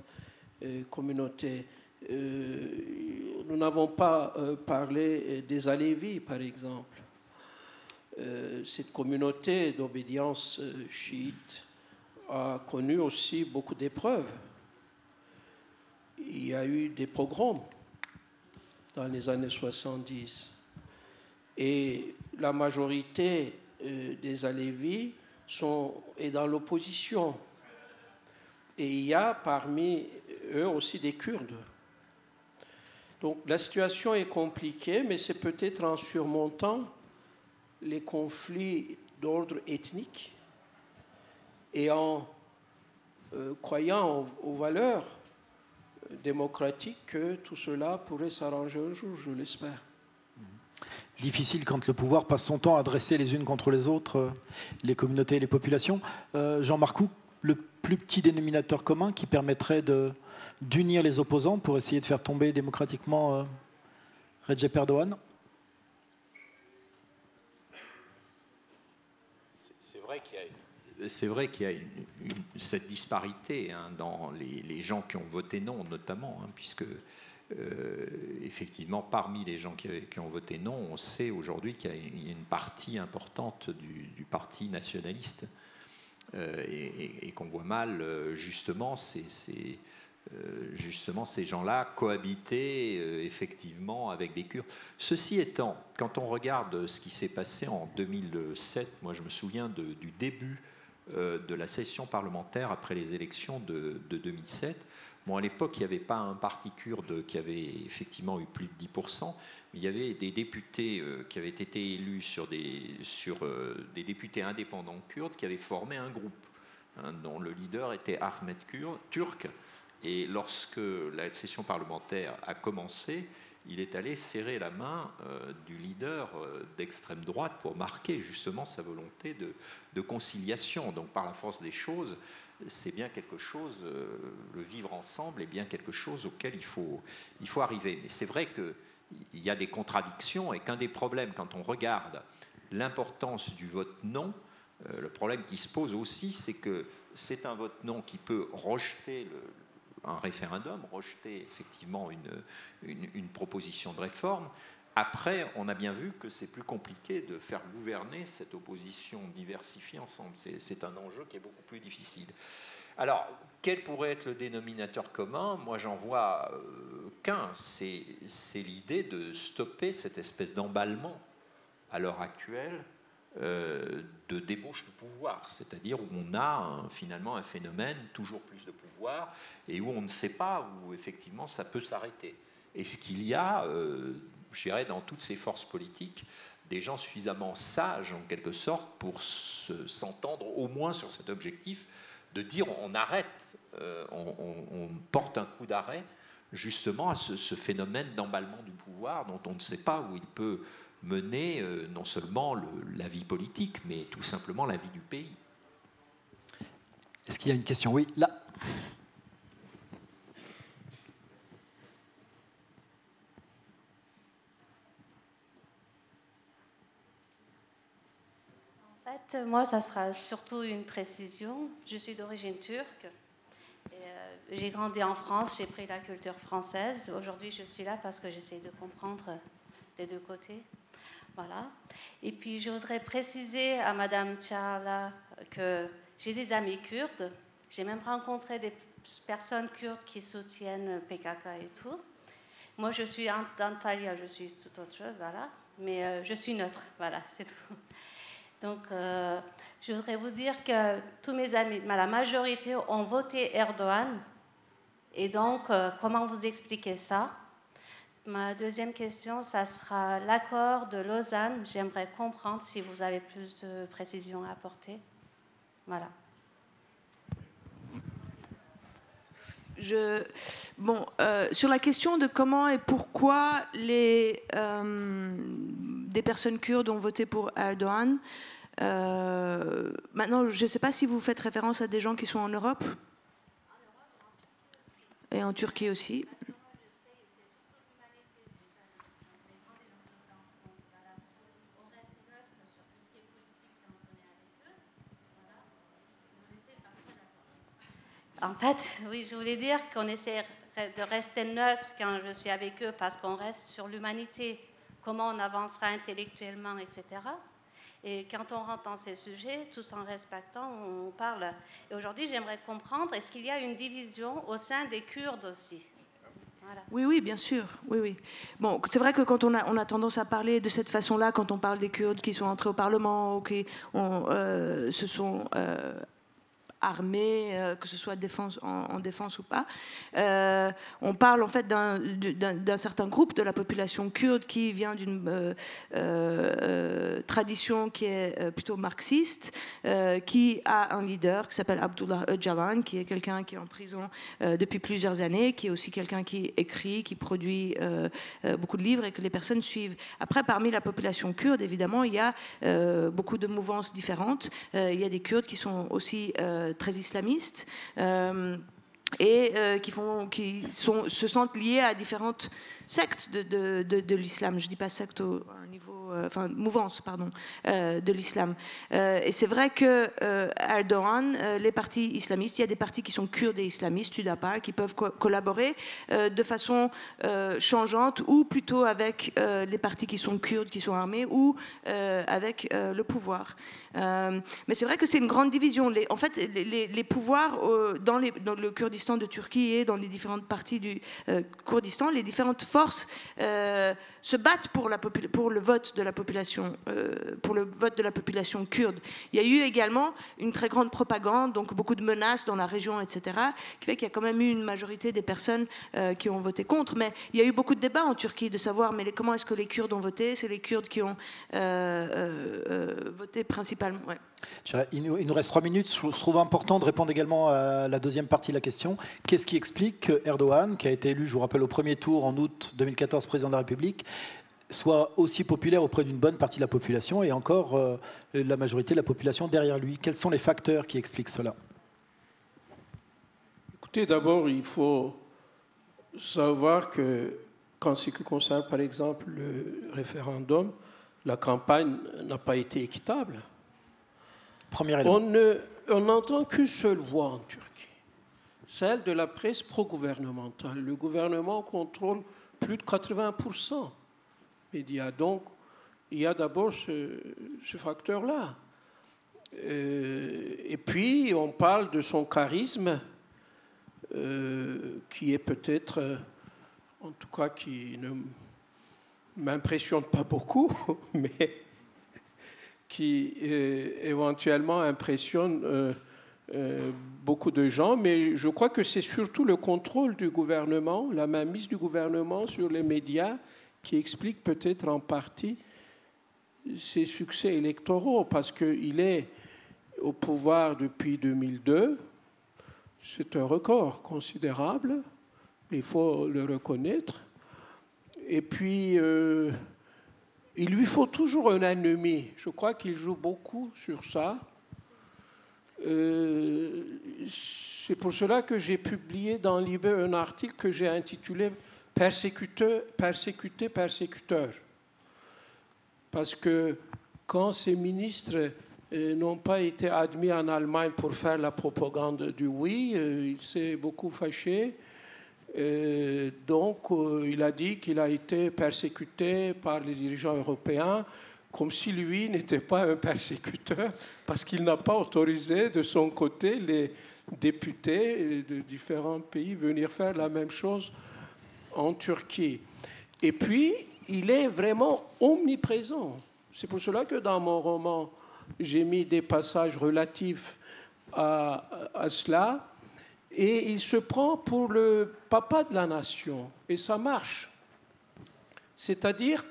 communautés. nous n'avons pas parlé des Alévis, par exemple. cette communauté d'obédience chiite a connu aussi beaucoup d'épreuves il y a eu des pogroms dans les années 70. Et la majorité euh, des Alévis sont, est dans l'opposition. Et il y a parmi eux aussi des Kurdes. Donc la situation est compliquée, mais c'est peut-être en surmontant les conflits d'ordre ethnique et en euh, croyant aux, valeurs démocratiques que tout cela pourrait s'arranger un jour, je l'espère. Difficile quand le pouvoir passe son temps à dresser les unes contre les autres euh, les communautés et les populations. Euh, Jean-Marc le plus petit dénominateur commun qui permettrait d'unir les opposants pour essayer de faire tomber démocratiquement Recep Erdogan c'est vrai qu'il y a cette disparité hein, dans les, gens qui ont voté non, notamment, hein, puisque euh, effectivement, parmi les gens qui, ont voté non, on sait aujourd'hui qu'il y, a une partie importante du, parti nationaliste euh, et, qu'on voit mal euh, justement ces, gens-là cohabiter effectivement avec des Kurdes. Ceci étant, quand on regarde ce qui s'est passé en 2007, moi je me souviens du début de la session parlementaire après les élections de, 2007. Bon, à l'époque, il n'y avait pas un parti kurde qui avait effectivement eu plus de 10%, mais il y avait des députés euh, qui avaient été élus sur des, sur, euh, des députés indépendants kurdes qui avaient formé un groupe hein, dont le leader était Ahmed Turk. Et lorsque la session parlementaire a commencé, il est allé serrer la main euh, du leader euh, d'extrême droite pour marquer justement sa volonté de, conciliation. Donc par la force des choses, c'est bien quelque chose, euh, le vivre ensemble est bien quelque chose auquel il faut, il faut arriver. Mais c'est vrai qu'il y a des contradictions et qu'un des problèmes quand on regarde l'importance du vote non, le problème qui se pose aussi, c'est que c'est un vote non qui peut rejeter le, un référendum, rejeter effectivement une, une, proposition de réforme. Après, on a bien vu que c'est plus compliqué de faire gouverner cette opposition diversifiée ensemble. C'est un enjeu qui est beaucoup plus difficile. Alors, quel pourrait être le dénominateur commun? Moi, j'en vois euh, qu'un. C'est l'idée de stopper cette espèce d'emballement à l'heure actuelle euh, de débauche de pouvoir, c'est-à-dire où on a finalement un phénomène toujours plus de pouvoir et où on ne sait pas où effectivement ça peut s'arrêter. Est-ce qu'il y a, euh, je dirais, dans toutes ces forces politiques, des gens suffisamment sages en quelque sorte pour s'entendre au moins sur cet objectif de dire on arrête, euh, on, porte un coup d'arrêt justement à ce, ce phénomène d'emballement du pouvoir dont on ne sait pas où il peut mener euh, non seulement la vie politique, mais tout simplement la vie du pays. Est-ce qu'il y a une question? Oui, là. En fait, moi, ça sera surtout une précision. Je suis d'origine turque. Euh, j'ai grandi en France, j'ai pris la culture française. Aujourd'hui, je suis là parce que j'essaie de comprendre des deux côtés. Voilà. Et puis, je voudrais préciser à Madame Tchala que j'ai des amis kurdes. J'ai même rencontré des personnes kurdes qui soutiennent PKK et tout. Moi, je suis d'Antalya, je suis tout autre chose, voilà. Mais euh, je suis neutre, voilà, c'est tout. Donc, euh, je voudrais vous dire que tous mes amis, la majorité ont voté Erdogan. Et donc, euh, comment vous expliquez ça? Ma deuxième question, ça sera l'accord de Lausanne. J'aimerais comprendre si vous avez plus de précisions à apporter. Voilà. Je, bon, euh, sur la question de comment et pourquoi les, euh, des personnes kurdes ont voté pour Erdogan, euh, maintenant, je ne sais pas si vous faites référence à des gens qui sont en Europe et en Turquie aussi. En fait, oui, je voulais dire qu'on essaie de rester neutre quand je suis avec eux parce qu'on reste sur l'humanité, comment on avancera intellectuellement, etc. Et quand on rentre dans ces sujets, tout en respectant, on parle. Et aujourd'hui, j'aimerais comprendre, est-ce qu'il y a une division au sein des Kurdes aussi? Oui, oui, bien sûr. Oui, oui. Bon, c'est vrai que quand on a, on a tendance à parler de cette façon-là, quand on parle des Kurdes qui sont entrés au Parlement ou qui ont, euh, se sont euh, armée, euh, que ce soit en, défense ou pas. Euh, on parle en fait d'un certain groupe de la population kurde qui vient d'une euh, tradition qui est plutôt marxiste, qui a un leader qui s'appelle Abdullah Öcalan, qui est quelqu'un qui est en prison depuis plusieurs années, qui est aussi quelqu'un qui écrit, qui produit beaucoup de livres et que les personnes suivent. Après, parmi la population kurde, évidemment, il y a beaucoup de mouvances différentes. il y a des Kurdes qui sont aussi très islamistes euh, et euh, qui, font, qui sont, se sentent liés à différentes sectes de, de, l'islam. Je ne dis pas secte au, euh, enfin mouvance pardon, euh, de l'islam. Euh, et c'est vrai que Erdogan, les partis islamistes, il y a des partis qui sont kurdes et islamistes, Tudapar, qui peuvent collaborer de façon changeante, ou plutôt avec les partis qui sont kurdes, qui sont armés, ou avec le pouvoir. Mais c'est vrai que c'est une grande division. En fait, les, pouvoirs dans, les, dans, le Kurdistan de Turquie et dans les différentes parties du Kurdistan, les différentes forces se battent pour, le vote de la population, euh, pour le vote de la population kurde. Il y a eu également une très grande propagande, donc beaucoup de menaces dans la région, etc., qui fait qu'il y a quand même eu une majorité des personnes euh, qui ont voté contre. Mais il y a eu beaucoup de débats en Turquie de savoir comment est-ce que les Kurdes ont voté? C'est les Kurdes qui ont euh, voté principalement. Il nous reste trois minutes. Je trouve important de répondre également à la deuxième partie de la question. Qu'est-ce qui explique que Erdogan, qui a été élu, je vous rappelle, au premier tour en août 2014 président de la République, soit aussi populaire auprès d'une bonne partie de la population et encore euh, la majorité de la population derrière lui? Quels sont les facteurs qui expliquent cela? Écoutez, d'abord, il faut savoir que, quand ce qui concerne, par exemple, le référendum, la campagne n'a pas été équitable. On n'entend qu'une seule voix en Turquie, celle de la presse pro-gouvernementale. Le gouvernement contrôle plus de 80% des médias. Donc, il y a d'abord ce, facteur-là. Euh, et puis, on parle de son charisme, euh, qui est peut-être, en tout cas, qui ne m'impressionne pas beaucoup, mais qui euh, éventuellement impressionne euh, euh, beaucoup de gens, mais je crois que c'est surtout le contrôle du gouvernement, la mainmise du gouvernement sur les médias qui explique peut-être en partie ses succès électoraux, parce qu'il est au pouvoir depuis 2002. C'est un record considérable, il faut le reconnaître. Et puis, il lui faut toujours un ennemi. Je crois qu'il joue beaucoup sur ça. Euh, c'est pour cela que j'ai publié dans Libé un article que j'ai intitulé Persécuteur, Persécuté, persécuteur. Parce que quand ces ministres euh, n'ont pas été admis en Allemagne pour faire la propagande du oui, euh, il s'est beaucoup fâché. Donc, euh, il a dit qu'il a été persécuté par les dirigeants européens, comme si lui n'était pas un persécuteur, parce qu'il n'a pas autorisé de son côté les députés de différents pays venir faire la même chose en Turquie. Et puis, il est vraiment omniprésent. C'est pour cela que dans mon roman, j'ai mis des passages relatifs à cela et il se prend pour le papa de la nation. Et ça marche. C'est-à-dire,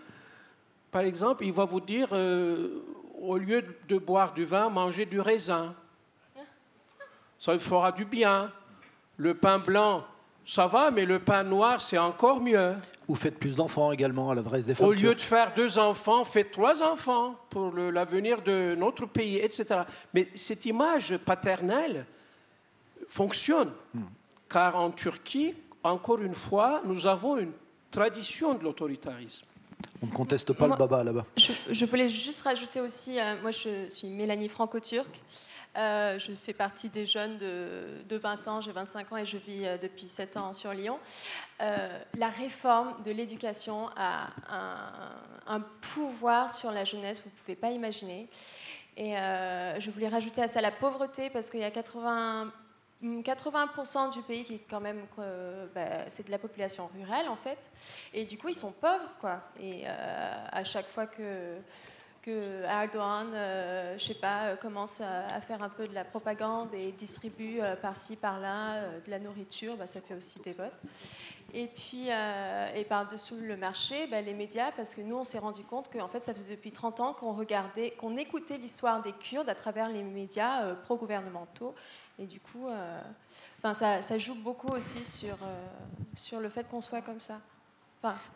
par exemple, il va vous dire, euh, au lieu de boire du vin, mangez du raisin. Ça lui fera du bien. Le pain blanc, ça va, mais le pain noir, c'est encore mieux. Ou faites plus d'enfants également à l'adresse des femmes. Au lieu de faire deux enfants, faites trois enfants pour l'avenir de notre pays, etc. Mais cette image paternelle, fonctionne. Car en Turquie, encore une fois, nous avons une tradition de l'autoritarisme. On ne conteste pas le baba là-bas. Je, voulais juste rajouter aussi, euh, moi je suis Mélanie franco-turque. Euh, je fais partie des jeunes de, 20 ans, j'ai 25 ans et je vis euh, depuis 7 ans sur Lyon. la réforme de l'éducation a un, un, pouvoir sur la jeunesse, vous ne pouvez pas imaginer. Et je voulais rajouter à ça la pauvreté, parce qu'il y a 80 80% du pays qui est quand même, bah, c'est de la population rurale en fait, et du coup ils sont pauvres quoi. Et à chaque fois que que Erdogan, euh, je sais pas, commence à, faire un peu de la propagande et distribue par-ci par-là de la nourriture, bah, ça fait aussi des votes. Et puis, euh, et par-dessous le marché, ben, les médias, parce que nous, on s'est rendu compte qu'en fait, ça faisait depuis 30 ans qu'on regardait, qu'on écoutait l'histoire des Kurdes à travers les médias euh, pro-gouvernementaux. Et du coup, euh, ça, ça, joue beaucoup aussi sur, sur le fait qu'on soit comme ça.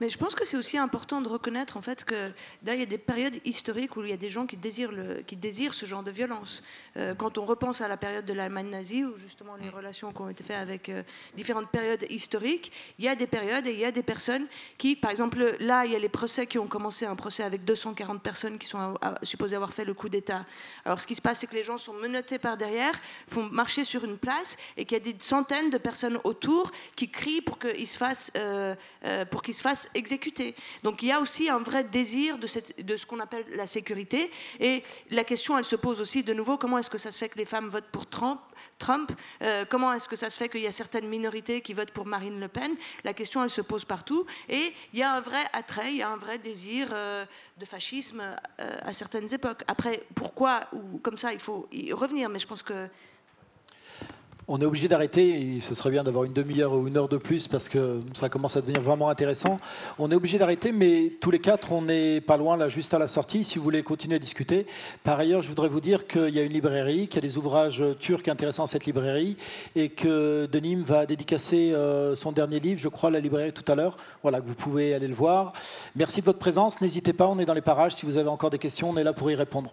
Mais je pense que c'est aussi important de reconnaître en fait que il y a des périodes historiques où il y a des gens qui désirent, le, qui désirent ce genre de violence. Euh, quand on repense à la période de l'Allemagne nazie, ou justement les relations qui ont été faites avec euh, différentes périodes historiques, il y a des périodes et il y a des personnes qui, par exemple, là, il y a les procès qui ont commencé, un procès avec 240 personnes qui sont supposées avoir fait le coup d'État. Alors ce qui se passe, c'est que les gens sont menottés par derrière, font marcher sur une place et qu'il y a des centaines de personnes autour qui crient pour qu'ils se fassent, euh, pour qu'ils se fasse exécuter. Donc il y a aussi un vrai désir de, ce qu'on appelle la sécurité. Et la question, elle se pose aussi de nouveau, comment est-ce que ça se fait que les femmes votent pour Trump, Trump euh, Comment est-ce que ça se fait qu'il y a certaines minorités qui votent pour Marine Le Pen? La question, elle se pose partout. Et il y a un vrai attrait, il y a un vrai désir euh, de fascisme euh, à certaines époques. Après, pourquoi ou comme ça, il faut y revenir. Mais je pense que on est obligé d'arrêter, ce serait bien d'avoir une demi-heure ou une heure de plus parce que ça commence à devenir vraiment intéressant. On est obligé d'arrêter, mais tous les quatre, on n'est pas loin, là, juste à la sortie, si vous voulez continuer à discuter. Par ailleurs, je voudrais vous dire qu'il y a une librairie, qu'il y a des ouvrages turcs intéressants à cette librairie, et que Denim va dédicacer euh, son dernier livre, je crois, à la librairie tout à l'heure. Voilà, que vous pouvez aller le voir. Merci de votre présence. N'hésitez pas, on est dans les parages. Si vous avez encore des questions, on est là pour y répondre.